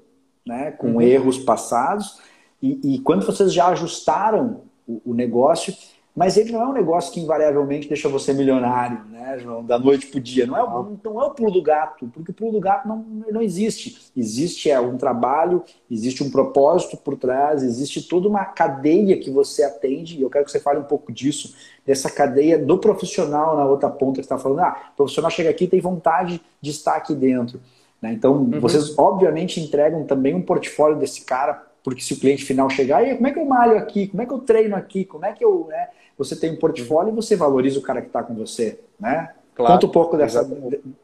né, com uhum. erros passados, e, e quanto vocês já ajustaram o, o negócio mas ele não é um negócio que invariavelmente deixa você milionário, né, João? Da noite para o dia. Não é, o, não é o pulo do gato, porque o pulo do gato não, não existe. Existe é, um trabalho, existe um propósito por trás, existe toda uma cadeia que você atende, e eu quero que você fale um pouco disso, dessa cadeia do profissional na outra ponta que está falando. Ah, o profissional chega aqui e tem vontade de estar aqui dentro. Né? Então, uhum. vocês obviamente entregam também um portfólio desse cara, porque se o cliente final chegar, e como é que eu malho aqui? Como é que eu treino aqui? Como é que eu. Né? Você tem um portfólio e você valoriza o cara que está com você, né? Claro, Conta um pouco dessa,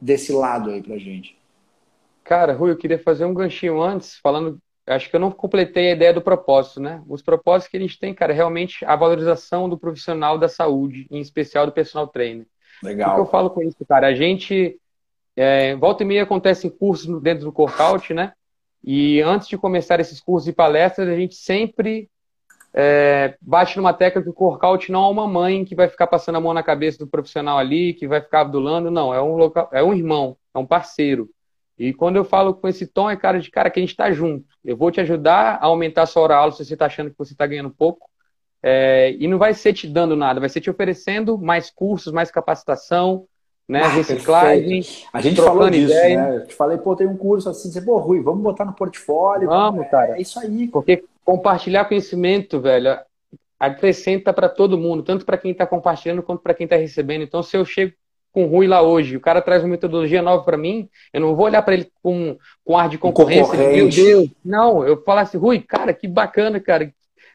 desse lado aí pra gente. Cara, Rui, eu queria fazer um ganchinho antes, falando. Acho que eu não completei a ideia do propósito, né? Os propósitos que a gente tem, cara, é realmente a valorização do profissional da saúde, em especial do personal trainer. Legal. O que eu falo com isso, cara? A gente. É, volta e meia acontecem cursos dentro do Corkout, né? E antes de começar esses cursos e palestras, a gente sempre é, bate numa tecla que o workout não é uma mãe que vai ficar passando a mão na cabeça do profissional ali, que vai ficar adulando, não, é um, local, é um irmão, é um parceiro. E quando eu falo com esse tom, é cara de cara que a gente está junto. Eu vou te ajudar a aumentar a sua hora aula se você está achando que você está ganhando pouco. É, e não vai ser te dando nada, vai ser te oferecendo mais cursos, mais capacitação, né? Ah, reciclagem. A gente falou disso, ideia. né? Eu te falei, pô, tem um curso assim, você, pô, Rui, vamos botar no portfólio. Vamos, é, cara. É isso aí. Porque compartilhar conhecimento, velho, acrescenta para todo mundo, tanto para quem está compartilhando quanto para quem está recebendo. Então, se eu chego com o Rui lá hoje, o cara traz uma metodologia nova para mim, eu não vou olhar para ele com, com ar de concorrência, de, meu Deus. Não, eu falo assim, Rui, cara, que bacana, cara.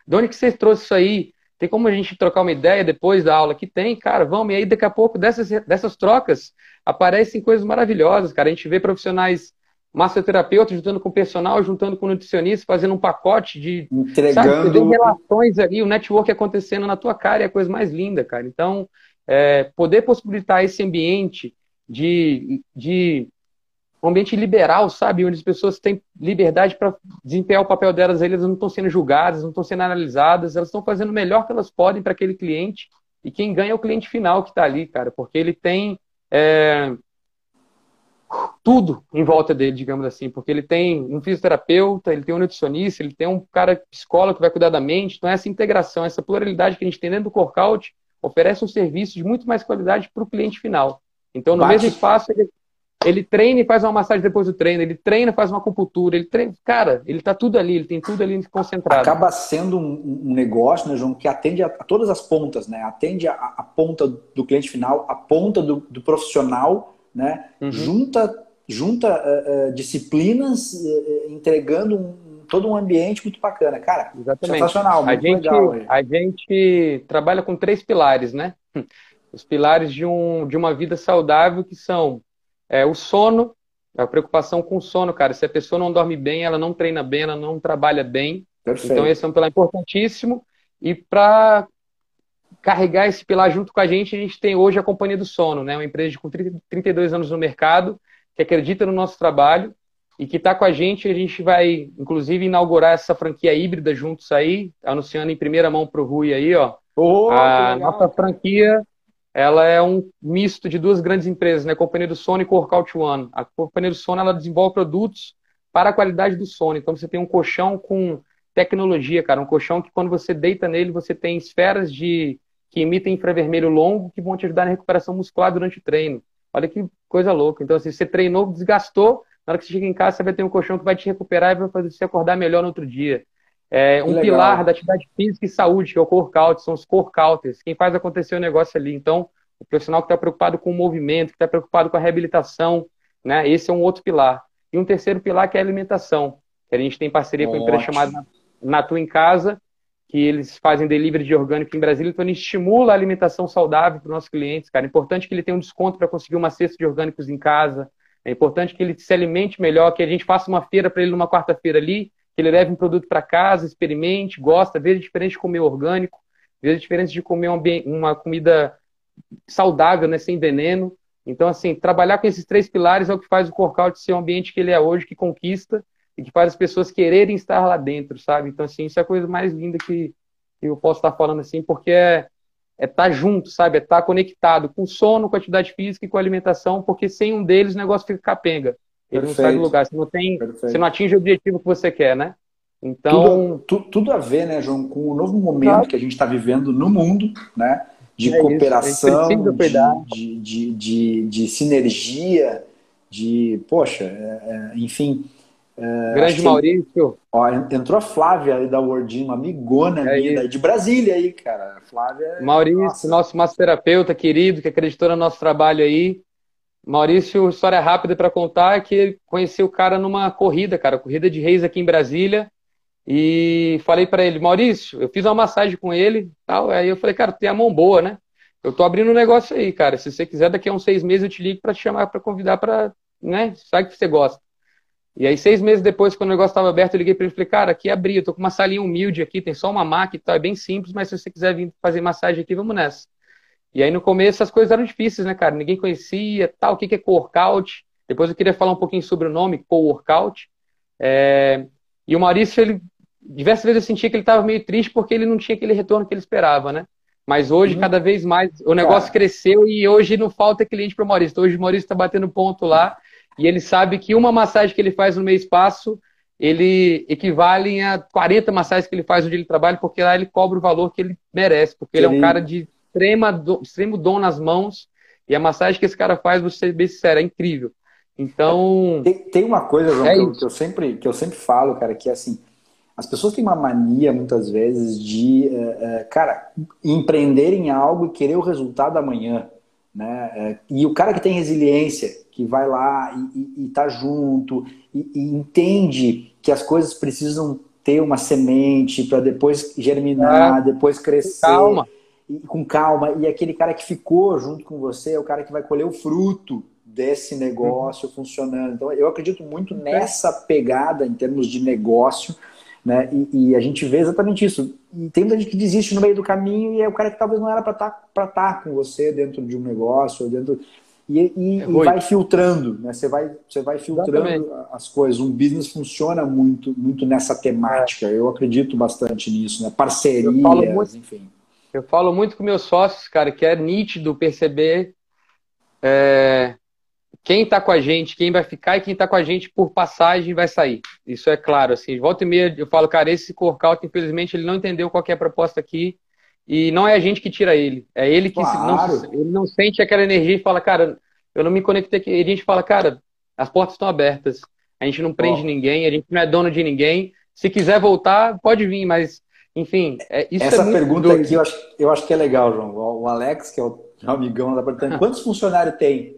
De onde que você trouxe isso aí? Tem como a gente trocar uma ideia depois da aula? Que tem, cara, vamos. E aí, daqui a pouco, dessas, dessas trocas, aparecem coisas maravilhosas, cara. A gente vê profissionais massoterapeuta juntando com personal, juntando com nutricionista, fazendo um pacote de entregando sabe, relações ali, o network acontecendo na tua cara é a coisa mais linda, cara. Então, é, poder possibilitar esse ambiente de, de um ambiente liberal, sabe, onde as pessoas têm liberdade para desempenhar o papel delas, elas não estão sendo julgadas, não estão sendo analisadas, elas estão fazendo o melhor que elas podem para aquele cliente e quem ganha é o cliente final que está ali, cara, porque ele tem é, tudo em volta dele, digamos assim, porque ele tem um fisioterapeuta, ele tem um nutricionista, ele tem um cara psicólogo que vai cuidar da mente. Então, essa integração, essa pluralidade que a gente tem dentro do Corkout oferece um serviço de muito mais qualidade para o cliente final. Então, no Bate. mesmo espaço, ele, ele treina e faz uma massagem depois do treino, ele treina e faz uma acupuntura, ele treina. Cara, ele está tudo ali, ele tem tudo ali concentrado. Acaba sendo um, um negócio, né, João, que atende a, a, todas as pontas, né? Atende a, a ponta do cliente final, a ponta do, do profissional né? Uhum. Junta, junta uh, uh, disciplinas, uh, entregando um, todo um ambiente muito bacana. Cara, Exatamente. sensacional, muito a gente, legal. A gente trabalha com três pilares, né? Os pilares de, um, de uma vida saudável que são é, o sono, a preocupação com o sono, cara. Se a pessoa não dorme bem, ela não treina bem, ela não trabalha bem. Perfeito. Então, esse é um pilar importantíssimo. E para carregar esse pilar junto com a gente, a gente tem hoje a Companhia do Sono, né? uma empresa com 30, 32 anos no mercado, que acredita no nosso trabalho e que está com a gente. A gente vai, inclusive, inaugurar essa franquia híbrida juntos aí, anunciando em primeira mão para o Rui aí, ó. Oh, a nossa franquia ela é um misto de duas grandes empresas, né? Companhia do Sony e Workout One. A companhia do Sony ela desenvolve produtos para a qualidade do sono. Então você tem um colchão com tecnologia, cara, um colchão que quando você deita nele você tem esferas de que emitem infravermelho longo que vão te ajudar na recuperação muscular durante o treino. Olha que coisa louca. Então, assim, você treinou, desgastou, na hora que você chega em casa, você vai ter um colchão que vai te recuperar e vai fazer você acordar melhor no outro dia. É, um pilar da atividade física e saúde, que é o core count, são os core counters, quem faz acontecer o negócio ali. Então, o profissional que está preocupado com o movimento, que está preocupado com a reabilitação, né? Esse é um outro pilar. E um terceiro pilar que é a alimentação, que a gente tem parceria com uma empresa chamada Natu em Casa, que eles fazem delivery de orgânico em Brasília, então gente estimula a alimentação saudável para os nossos clientes, cara. É importante que ele tenha um desconto para conseguir uma cesta de orgânicos em casa. É importante que ele se alimente melhor, que a gente faça uma feira para ele numa quarta-feira ali, que ele leve um produto para casa, experimente, gosta, veja diferente de comer orgânico, veja diferente de comer uma comida saudável, né, sem veneno. Então, assim, trabalhar com esses três pilares é o que faz o Corkout ser o ambiente que ele é hoje, que conquista e que faz as pessoas quererem estar lá dentro, sabe? Então, assim, isso é a coisa mais linda que, eu posso estar falando, assim, porque é é estar tá junto, sabe? É estar tá conectado com sono, com atividade física e com alimentação, porque sem um deles o negócio fica capenga. Ele Perfeito. não sai do lugar, você não tem, você não atinge o objetivo que você quer, né? Então. Tudo, tudo a ver, né, João, com o novo momento claro. que a gente está vivendo no mundo, né? De é cooperação, de, de, de, de, sinergia, de, poxa, é, é, enfim, é, Grande Maurício. Ó, entrou a Flávia aí da Wordin, uma amigona é minha, de Brasília aí, cara. Flávia. É Maurício, nossa. nosso massoterapeuta querido, que acreditou no nosso trabalho aí. Maurício, história rápida para contar, é que ele conheceu o cara numa corrida, cara, corrida de reis aqui em Brasília. E falei para ele, Maurício, eu fiz uma massagem com ele, tal. Aí eu falei, cara, tu tem a mão boa, né? Eu tô abrindo um negócio aí, cara. Se você quiser, daqui a uns seis meses eu te ligo para te chamar, para convidar para, né? Sabe que você gosta. E aí, seis meses depois, quando o negócio estava aberto, eu liguei para ele e falei, cara, aqui abri, eu tô com uma salinha humilde aqui, tem só uma máquina e tal, é bem simples, mas se você quiser vir fazer massagem aqui, vamos nessa. E aí, no começo, as coisas eram difíceis, né, cara? Ninguém conhecia, tal, o que é co-workout. Depois eu queria falar um pouquinho sobre o nome, co-workout. É... E o Maurício, ele, diversas vezes eu sentia que ele estava meio triste porque ele não tinha aquele retorno que ele esperava, né? Mas hoje, uhum. cada vez mais, o negócio cara. cresceu e hoje não falta cliente para o Maurício. Hoje o Maurício está batendo ponto lá e ele sabe que uma massagem que ele faz no meio espaço, ele equivale a 40 massagens que ele faz onde ele trabalha, porque lá ele cobra o valor que ele merece, porque ele é um cara de extrema, extremo dom nas mãos, e a massagem que esse cara faz, vou ser bem sincero, é incrível. Então. Tem, tem uma coisa, João, é que, eu, que, eu, sempre, que eu sempre falo, cara, que é assim. As pessoas têm uma mania, muitas vezes, de, uh, uh, cara, empreender em algo e querer o resultado amanhã. Né? É, e o cara que tem resiliência, que vai lá e está junto e, e, entende que as coisas precisam ter uma semente para depois germinar, é. depois crescer. Calma. E, com calma. E aquele cara que ficou junto com você é o cara que vai colher o fruto desse negócio uhum. funcionando. Então, eu acredito muito nessa pegada em termos de negócio né? E, e, a gente vê exatamente isso. E tem muita gente que desiste no meio do caminho e é o cara que talvez não era para estar tá, tá com você dentro de um negócio, dentro e, e, é e vai filtrando, né? Você vai, você vai filtrando exatamente. as coisas. Um business funciona muito, muito nessa temática. Eu acredito bastante nisso, né? Parcerias, muito, enfim. Eu falo muito com meus sócios, cara, que é nítido perceber é, quem está com a gente, quem vai ficar e quem está com a gente por passagem vai sair. Isso é claro. Assim, volta e meia eu falo, cara, esse Corcaut, infelizmente, ele não entendeu qual é a proposta aqui e não é a gente que tira ele. É ele que claro. não, ele não sente aquela energia e fala, cara, eu não me conectei aqui. E a gente fala, cara, as portas estão abertas. A gente não prende oh. ninguém, a gente não é dono de ninguém. Se quiser voltar, pode vir, mas, enfim, é, isso Essa é pergunta doido. aqui eu acho, eu acho que é legal, João. O Alex, que é o amigão da perguntando, [laughs] quantos funcionários tem?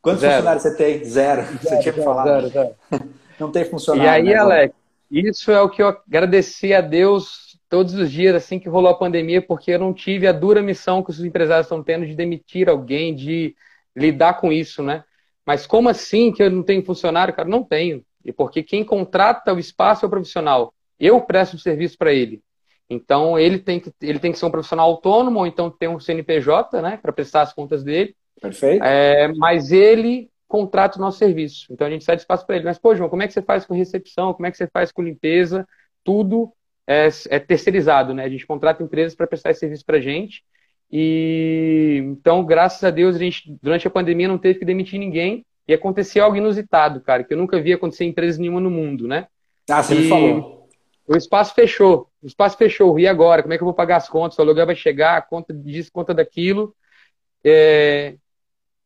Quantos zero. funcionários você tem? Zero. zero você tinha que falar. Zero, zero. [laughs] Não tem funcionário. E aí, né, Alex, isso é o que eu agradeci a Deus todos os dias assim que rolou a pandemia, porque eu não tive a dura missão que os empresários estão tendo de demitir alguém, de lidar com isso, né? Mas como assim que eu não tenho funcionário, cara? Não tenho. E porque quem contrata o espaço é o profissional. Eu presto o serviço para ele. Então ele tem que ele tem que ser um profissional autônomo ou então ter um CNPJ, né, para prestar as contas dele. Perfeito. É, mas ele contrata o nosso serviço. Então a gente cede espaço para ele. Mas, pô, João, como é que você faz com recepção? Como é que você faz com limpeza? Tudo é, é terceirizado, né? A gente contrata empresas para prestar esse serviço para a gente. E então, graças a Deus, a gente durante a pandemia não teve que demitir ninguém e aconteceu algo inusitado, cara, que eu nunca vi acontecer em empresa nenhuma no mundo, né? Ah, você e... me falou. O espaço fechou. O espaço fechou. E agora? Como é que eu vou pagar as contas? O aluguel vai chegar, conta disso, conta daquilo. É...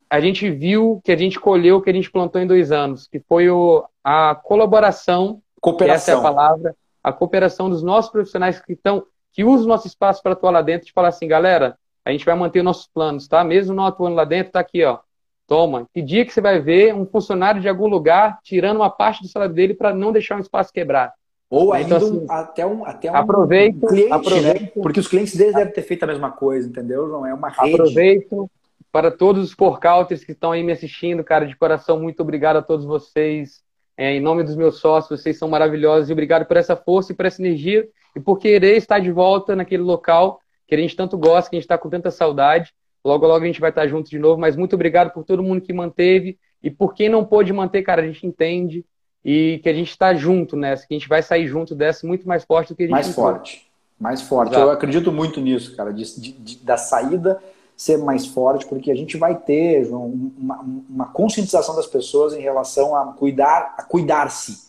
A gente viu que a gente colheu o que a gente plantou em dois anos, que foi o... a colaboração. Cooperação. Essa é a palavra. A cooperação dos nossos profissionais que estão, que usam o nosso espaço para atuar lá dentro, de falar assim, galera, a gente vai manter nossos planos, tá? Mesmo não atuando lá dentro, tá aqui, ó. Toma. Que dia que você vai ver um funcionário de algum lugar tirando uma parte do salário dele para não deixar um espaço quebrar? Ou então, ainda então, assim, até um, até um aproveito, cliente, aproveito, né? Porque os clientes deles devem ter feito a mesma coisa, entendeu, João? É uma rede. Aproveito para todos os porcauters que estão aí me assistindo, cara, de coração, muito obrigado a todos vocês. É, em nome dos meus sócios, vocês são maravilhosos e obrigado por essa força e por essa energia e por querer estar de volta naquele local que a gente tanto gosta, que a gente está com tanta saudade. Logo, logo a gente vai estar junto de novo, mas muito obrigado por todo mundo que manteve e por quem não pôde manter, cara, a gente entende e que a gente está junto nessa, que a gente vai sair junto dessa muito mais forte do que a gente Mais forte, mais forte. Exato. Eu acredito muito nisso, cara, de, de, de, da saída ser mais forte, porque a gente vai ter João, uma, uma conscientização das pessoas em relação a cuidar, a cuidar-se,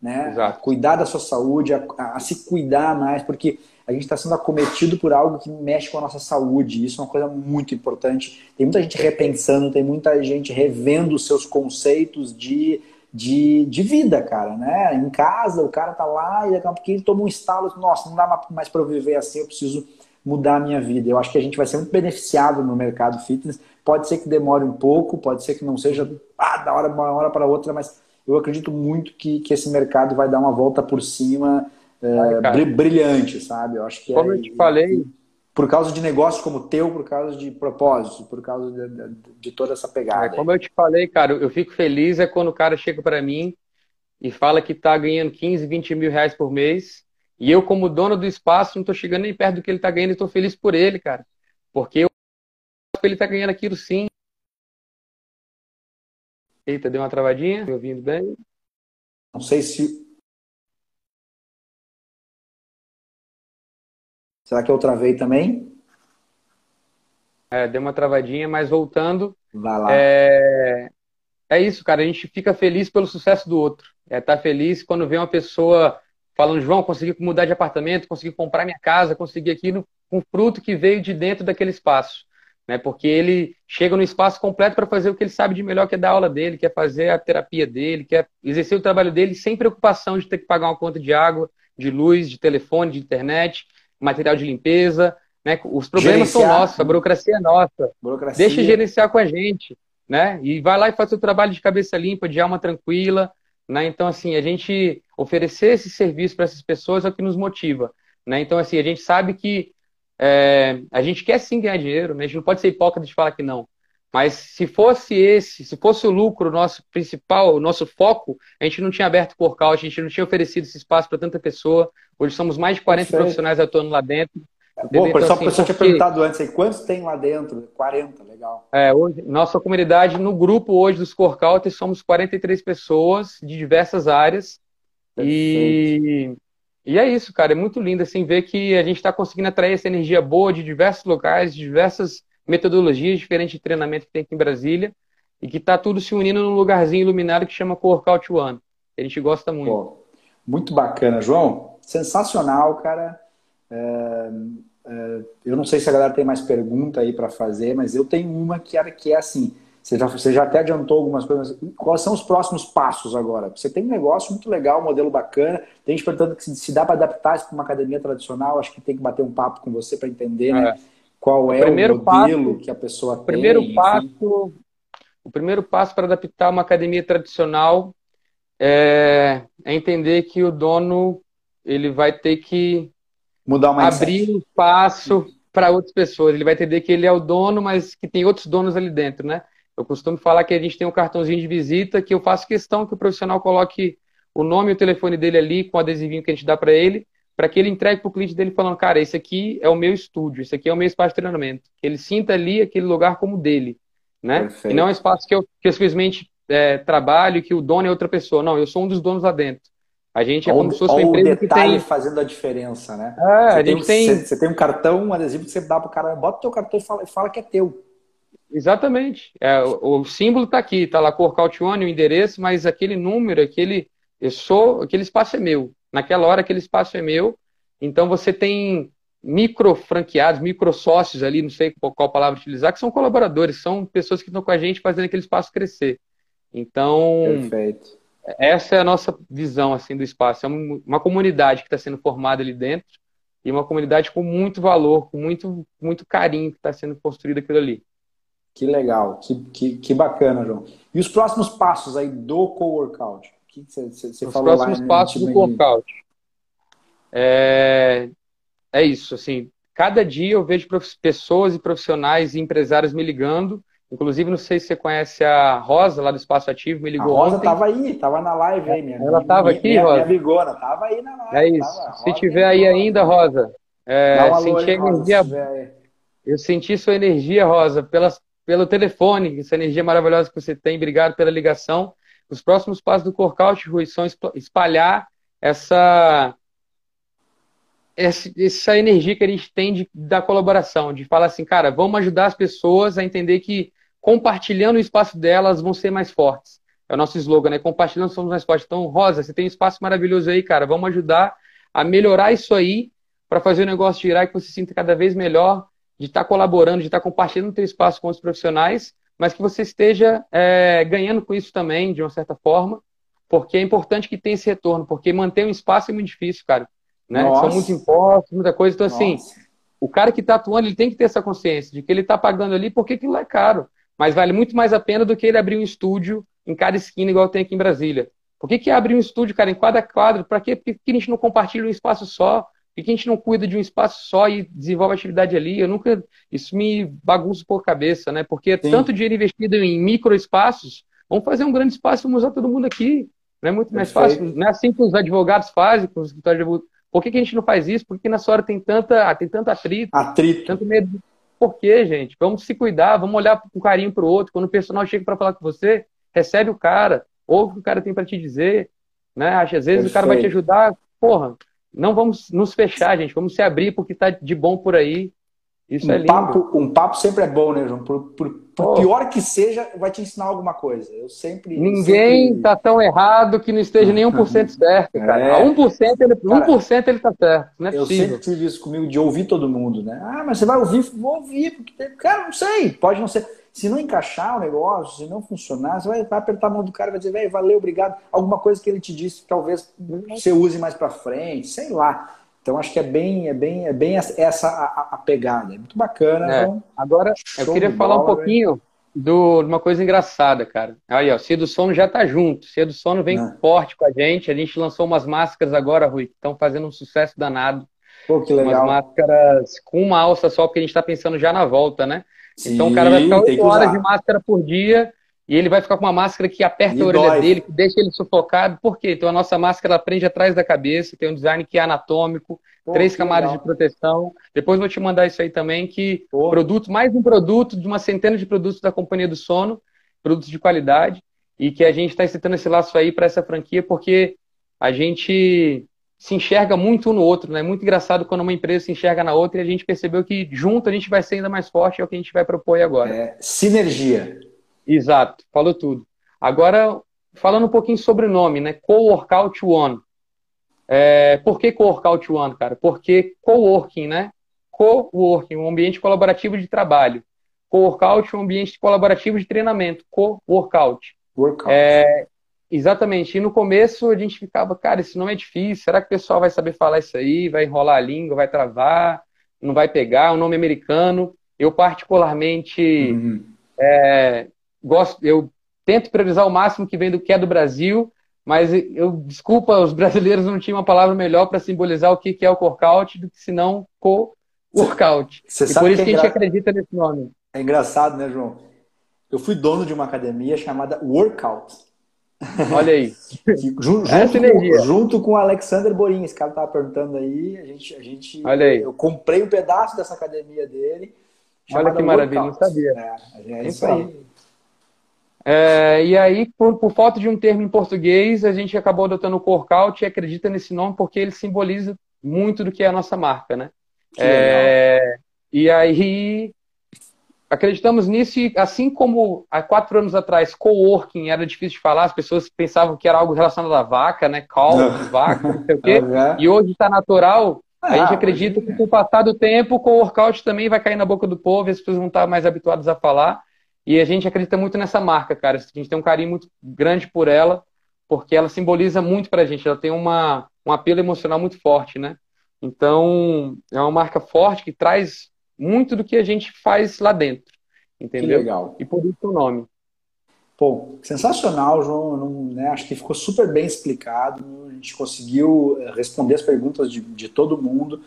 né? Exato. A cuidar da sua saúde, a, a, se cuidar mais, porque a gente está sendo acometido por algo que mexe com a nossa saúde. Isso é uma coisa muito importante. Tem muita gente repensando, tem muita gente revendo os seus conceitos de de, de vida, cara, né? Em casa, o cara tá lá e daqui a pouquinho ele toma um estalo, nossa, não dá mais para viver assim, eu preciso mudar a minha vida. Eu acho que a gente vai ser muito beneficiado no mercado fitness. Pode ser que demore um pouco, pode ser que não seja ah, da hora uma hora para outra, mas eu acredito muito que, que esse mercado vai dar uma volta por cima é, brilhante, sabe? Eu acho que Como é, eu te falei, por causa de negócios como o teu, por causa de propósito, por causa de, de, de toda essa pegada. É, como eu te falei, cara, eu fico feliz é quando o cara chega para mim e fala que está ganhando 15, 20 mil reais por mês e eu, como dono do espaço, não estou chegando nem perto do que ele está ganhando e estou feliz por ele, cara. Porque eu, ele está ganhando aquilo sim. Eita, deu uma travadinha? Me ouvindo bem? Não sei se Será que eu travei também? É, deu uma travadinha, mas voltando. Vai lá. É, é isso, cara. A gente fica feliz pelo sucesso do outro. É estar tá feliz quando vê uma pessoa falando, João, consegui mudar de apartamento, consegui comprar minha casa, consegui aquilo, um fruto que veio de dentro daquele espaço. Né? Porque ele chega no espaço completo para fazer o que ele sabe de melhor, que é dar aula dele, quer fazer a terapia dele, quer exercer o trabalho dele sem preocupação de ter que pagar uma conta de água, de luz, de telefone, de internet material de limpeza, né? Os problemas gerenciar. são nossos, a burocracia é nossa. Burocracia. Deixa gerenciar com a gente, né? E vai lá e faz o trabalho de cabeça limpa, de alma tranquila, né? Então, assim, a gente oferecer esse serviço para essas pessoas é o que nos motiva, né? Então, assim, a gente sabe que é, a gente quer sim ganhar dinheiro, né? A gente não pode ser hipócrita de falar que não. Mas se fosse esse, se fosse o lucro nosso principal, o nosso foco, a gente não tinha aberto por a gente não tinha oferecido esse espaço para tanta pessoa. Hoje somos mais de 40 profissionais atuando lá dentro. Boa, então, só assim, pessoa tinha perguntado antes aí, quantos tem lá dentro? 40, legal. É, hoje, nossa comunidade, no grupo hoje dos Corcaltes, somos 43 pessoas de diversas áreas. E, e é isso, cara, é muito lindo assim ver que a gente está conseguindo atrair essa energia boa de diversos locais, de diversas metodologias diferentes de treinamento que tem aqui em Brasília e que está tudo se unindo num lugarzinho iluminado que chama Workout One. A gente gosta muito. Pô, muito bacana, João. Sensacional, cara. É, eu não sei se a galera tem mais pergunta aí para fazer, mas eu tenho uma que, era, que é assim. Você já, você já até adiantou algumas coisas. Quais são os próximos passos agora? Você tem um negócio muito legal, um modelo bacana. Tem gente perguntando que se, se dá para adaptar isso para uma academia tradicional. Acho que tem que bater um papo com você para entender, né? É qual é o, primeiro o modelo passo, que a pessoa tem. Primeiro passo, o primeiro passo para adaptar uma academia tradicional é, é, entender que o dono ele vai ter que mudar o abrir um espaço para outras pessoas. Ele vai entender que ele é o dono, mas que tem outros donos ali dentro, né? Eu costumo falar que a gente tem um cartãozinho de visita que eu faço questão que o profissional coloque o nome e o telefone dele ali com o adesivinho que a gente dá para ele para que ele entregue para o cliente dele falando, cara, esse aqui é o meu estúdio, esse aqui é o meu espaço de treinamento. Que ele sinta ali aquele lugar como dele, né? Perfeito. E não é um espaço que eu, que eu simplesmente é, trabalho e que o dono é outra pessoa. Não, eu sou um dos donos lá dentro. A gente é como se fosse uma empresa que tem... fazendo a diferença, né? É, você a gente tem, tem... Você, você, tem um cartão, um adesivo que você dá pro cara, bota o teu cartão e fala, fala que é teu. Exatamente. É, o, o símbolo está aqui, está lá Corcaute One, o endereço, mas aquele número, aquele, eu sou, aquele espaço é meu. Naquela hora, aquele espaço é meu. Então, você tem micro franqueados, micro sócios ali, não sei qual, qual palavra utilizar, que são colaboradores, são pessoas que estão com a gente fazendo aquele espaço crescer. Então, Perfeito. Essa é a nossa visão assim do espaço. É uma comunidade que está sendo formada ali dentro e uma comunidade com muito valor, com muito, muito carinho que está sendo construída aquilo ali. Que legal, que, que, que, bacana, João. E os próximos passos aí do co-workout? O que você falou Os próximos passos do co-workout. É, é isso, assim, cada dia eu vejo pessoas e profissionais e empresários me ligando. Inclusive, não sei se você conhece a Rosa, lá do Espaço Ativo, me ligou a Rosa ontem. estava aí, estava na live aí, minha Ela estava aqui, minha, Rosa? Minha bigona, estava aí na live. É isso. se tiver aí ainda, Rosa, é, um senti a energia... Eu senti sua energia, Rosa, pelas, pelo telefone, essa energia maravilhosa que você tem. Obrigado pela ligação. Os próximos passos do Corcaute, Rui, são espalhar essa essa energia que a gente tem de, da colaboração, de falar assim, cara, vamos ajudar as pessoas a entender que compartilhando o espaço delas vão ser mais fortes. É o nosso slogan, né? Compartilhando somos mais fortes. Então, Rosa, você tem um espaço maravilhoso aí, cara. Vamos ajudar a melhorar isso aí para fazer o negócio girar e que você se sinta cada vez melhor de estar tá colaborando, de estar tá compartilhando o seu espaço com os profissionais, mas que você esteja é, ganhando com isso também, de uma certa forma, porque é importante que tenha esse retorno, porque manter um espaço é muito difícil, cara né? São muitos impostos, muita coisa. Então, assim, Nossa. assim, o cara que está atuando, ele tem que ter essa consciência de que ele está pagando ali porque aquilo é caro. Mas vale muito mais a pena do que ele abrir um estúdio em cada esquina, igual tem aqui em Brasília. Por que, que abrir um estúdio, cara, em cada quadro? Para quê? Por que, a gente não compartilha um espaço só? Por que a gente não cuida de um espaço só e desenvolve atividade ali? Eu nunca. Isso me bagunça por cabeça, né? Porque Sim. tanto dinheiro investido em micro espaços, vamos fazer um grande espaço e vamos usar todo mundo aqui. Não é muito mais Perfeito. fácil. Não é assim que os advogados fazem, com os escritórios de por que, que a gente não faz isso? Por que na sua hora tem, tanta, tem tanto atrito? Atrito. Tanto medo. Por quê, gente? Vamos se cuidar, vamos olhar com carinho para o outro. Quando o personal chega para falar com você, recebe o cara, ouve o que o cara tem para te dizer. Né? Às vezes Perfeito. o cara vai te ajudar. Porra, não vamos nos fechar, gente. Vamos se abrir porque está de bom por aí. Isso um é lindo. Papo, um papo sempre é bom, né, João? Por, por, por pior que seja, vai te ensinar alguma coisa. Eu sempre. Ninguém sempre... tá tão errado que não esteja nem 1% [laughs] certo, cara. É. A 1% ele, cara, 1% ele tá certo. Não é eu possível. sempre tive isso comigo de ouvir todo mundo, né? Ah, mas você vai ouvir? Vou ouvir, porque, cara, não sei. Pode não ser. Se não encaixar o negócio, se não funcionar, você vai, vai apertar a mão do cara e vai dizer, velho, valeu, obrigado. Alguma coisa que ele te disse, talvez você use mais para frente, sei lá. Então acho que é bem, é bem, é bem essa a, a pegada. É muito bacana. É. Então, Agora eu queria falar bola, um pouquinho do, de uma coisa engraçada, cara. Aí, ó, Cia do Sono já tá junto. Cia do Sono vem é. forte com a gente. A gente lançou umas máscaras agora, Rui, que estão fazendo um sucesso danado. Pô, que legal. Umas máscaras com uma alça só, porque a gente está pensando já na volta, né? Sim, então o cara vai ficar 8 horas de máscara por dia e ele vai ficar com uma máscara que aperta e a orelha dói. dele, que deixa ele sufocado. Por quê? Então a nossa máscara prende atrás da cabeça, tem um design que é anatômico, Pô, três camadas legal. de proteção. Depois vou te mandar isso aí também, que Pô. produto, mais um produto de uma centena de produtos da Companhia do Sono, produtos de qualidade, e que a gente está excitando esse laço aí para essa franquia, porque a gente se enxerga muito um no outro, né? Muito engraçado quando uma empresa se enxerga na outra e a gente percebeu que junto a gente vai ser ainda mais forte, é o que a gente vai propor agora. É, sinergia. Exato, falou tudo. Agora, falando um pouquinho sobre o nome, né? Co-Workout One. É, por que Co-Workout One, cara? Porque co-working, né? Co-working, um ambiente colaborativo de trabalho. Co-workout, um ambiente colaborativo de treinamento. Co-workout. É, exatamente. E no começo a gente ficava, cara, esse nome é difícil. Será que o pessoal vai saber falar isso aí? Vai enrolar a língua, vai travar, não vai pegar? Um nome americano. Eu, particularmente, uhum. é, gosto, eu tento priorizar o máximo que vem do que é do Brasil, mas eu desculpa, os [laughs] brasileiros não tinham uma palavra melhor para simbolizar o que é o workout do que senão co-workout. E por isso que, é a gente acredita nesse nome. É engraçado, né, João? Eu fui dono de uma academia chamada Workout. Olha aí. [laughs] junto, com, junto com o Alexander Borin, esse cara estava perguntando aí, a gente, a gente, Olha aí. eu comprei um pedaço dessa academia dele. Olha que maravilha, Workout. não sabia. É, é isso aí. É, e aí, por, por, falta de um termo em português, a gente acabou adotando o Corkout e acredita nesse nome porque ele simboliza muito do que é a nossa marca, né? É, e aí, acreditamos nisso e assim como há quatro anos atrás, coworking era difícil de falar, as pessoas pensavam que era algo relacionado à vaca, né? Call, vaca, não sei o quê. E hoje está natural. Ah, a gente acredita que com o passar do tempo, o workout também vai cair na boca do povo, as pessoas vão estar mais habituadas a falar. E a gente acredita muito nessa marca, cara. A gente tem um carinho muito grande por ela, porque ela simboliza muito pra gente. Ela tem uma, um apelo emocional muito forte, né? Então, é uma marca forte que traz muito do que a gente faz lá dentro. Entendeu? Que legal. E por isso o nome. Pô, sensacional, João. Não, né, acho que ficou super bem explicado. A gente conseguiu eh, responder as perguntas de, de todo mundo.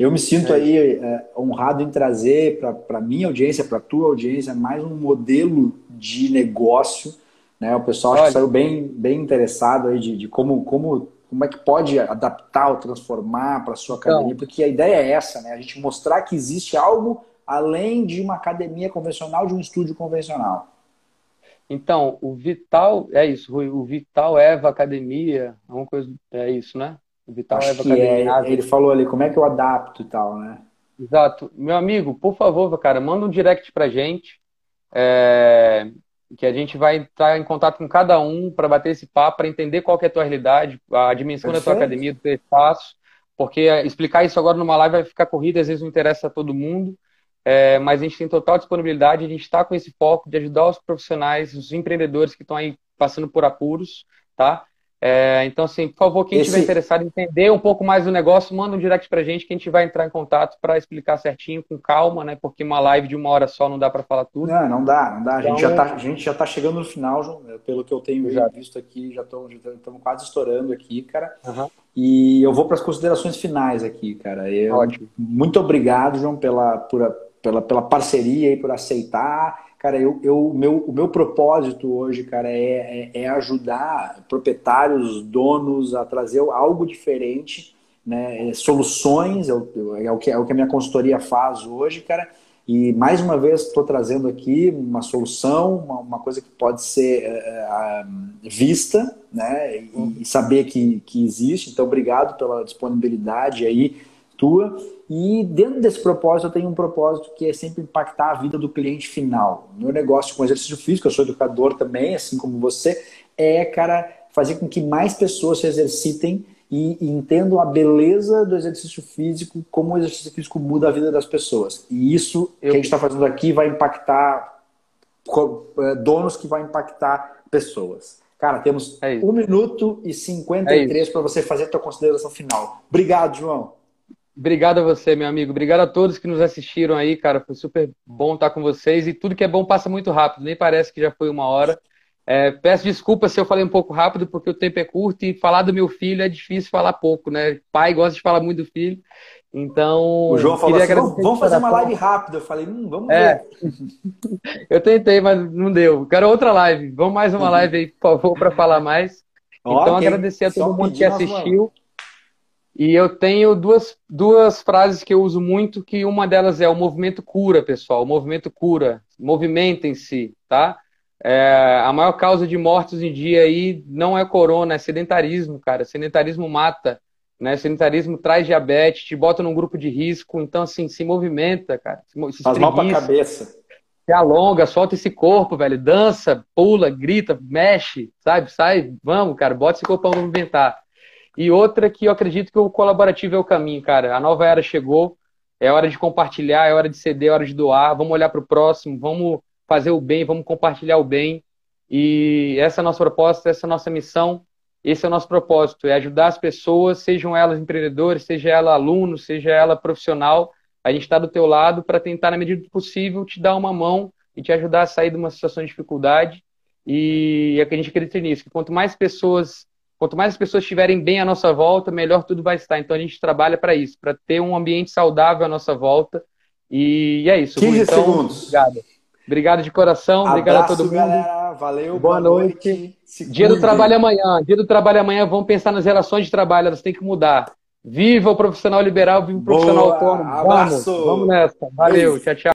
Eu me sinto é. aí é, honrado em trazer para a minha audiência, para a tua audiência, mais um modelo de negócio. Né? O pessoal acho que saiu bem, bem interessado aí de, de como, como, como é que pode adaptar ou transformar para a sua então. academia, porque a ideia é essa, né? A gente mostrar que existe algo além de uma academia convencional, de um estúdio convencional. Então, o Vital, é isso, Rui, o Vital Eva Academia, uma coisa, é isso, né? Vital Acho que é, ele falou ali, como é que eu adapto e tal, né? Exato. Meu amigo, por favor, cara, manda um direct pra gente, é, que a gente vai entrar em contato com cada um para bater esse papo, para entender qual é a tua realidade, a dimensão Perfeito. da tua academia, do teu espaço, porque explicar isso agora numa live vai ficar corrida, às vezes não interessa a todo mundo, é, mas a gente tem total disponibilidade, a gente está com esse foco de ajudar os profissionais, os empreendedores que estão aí passando por apuros, tá? É, então, assim, por favor, quem estiver Esse... interessado em entender um pouco mais do negócio, manda um direct pra gente que a gente vai entrar em contato para explicar certinho, com calma, né? Porque uma live de uma hora só não dá para falar tudo. Não, não dá, não dá. A, gente, já então, tá, a gente já tá chegando no final, João. Pelo que eu tenho já visto aqui, já estamos quase estourando aqui, cara. Uhum. E eu vou para as considerações finais aqui, cara. Eu, Ótimo. Muito obrigado, João, pela, por, pela, pela parceria e por aceitar Cara, eu, eu, meu, o meu propósito hoje, cara, é, é, é ajudar proprietários, donos a trazer algo diferente, né? É, soluções, é o, é, o que, é o que a minha consultoria faz hoje, cara. E mais uma vez estou trazendo aqui uma solução, uma, uma coisa que pode ser uh, vista, né? E, e, saber que, que existe. Então, obrigado pela disponibilidade aí tua. E dentro desse propósito, eu tenho um propósito que é sempre impactar a vida do cliente final. Meu negócio com exercício físico, eu sou educador também, assim como você, é, cara, fazer com que mais pessoas se exercitem e, e entendam a beleza do exercício físico, como o exercício físico muda a vida das pessoas. E isso eu... que a gente está fazendo aqui vai impactar é, donos que vai impactar pessoas. Cara, temos é 1 minuto e 53 é para você fazer a tua consideração final. Obrigado, João. Obrigado a você, meu amigo. Obrigado a todos que nos assistiram aí, cara. Foi super bom estar com vocês. E tudo que é bom passa muito rápido, nem parece que já foi uma hora. É, peço desculpas se eu falei um pouco rápido, porque o tempo é curto e falar do meu filho é difícil falar pouco, né? Pai gosta de falar muito do filho. Então. O João falou assim: vamos fazer uma live rápida. Eu falei, hum, vamos é. ver. [laughs] eu tentei, mas não deu. Quero outra live. Vamos mais uma uhum. live aí, por favor, para falar mais. Então, okay. agradecer a todo Só mundo que assistiu. E eu tenho duas, duas frases que eu uso muito, que uma delas é o movimento cura, pessoal. O movimento cura. Movimentem-se, tá? É, a maior causa de mortes em dia aí não é corona, é sedentarismo, cara. Sedentarismo mata, né? Sedentarismo traz diabetes, te bota num grupo de risco. Então, assim, se movimenta, cara. Se, Faz mal pra cabeça. Se alonga, solta esse corpo, velho. Dança, pula, grita, mexe, sabe? Sai, vamos, cara. Bota esse corpão pra movimentar. E outra que eu acredito que o colaborativo é o caminho, cara. A nova era chegou, é hora de compartilhar, é hora de ceder, é hora de doar. Vamos olhar para o próximo, vamos fazer o bem, vamos compartilhar o bem. E essa é a nossa proposta, essa é a nossa missão, esse é o nosso propósito, é ajudar as pessoas, sejam elas empreendedores, seja ela aluno, seja ela profissional. A gente está do teu lado para tentar, na medida do possível, te dar uma mão e te ajudar a sair de uma situação de dificuldade. E é que a gente acredita nisso, que quanto mais pessoas Quanto mais as pessoas estiverem bem à nossa volta, melhor tudo vai estar. Então a gente trabalha para isso, para ter um ambiente saudável à nossa volta. E é isso. 15 então, segundos. Obrigado. Obrigado de coração. Abraço, obrigado a todo mundo. Galera. Valeu. Boa, boa noite. noite. Dia do trabalho amanhã. Dia do trabalho amanhã. Vamos pensar nas relações de trabalho. Elas têm que mudar. Viva o profissional liberal, viva o profissional boa. autônomo. Abraço. Vamos, vamos nessa. Valeu. Tchau, tchau.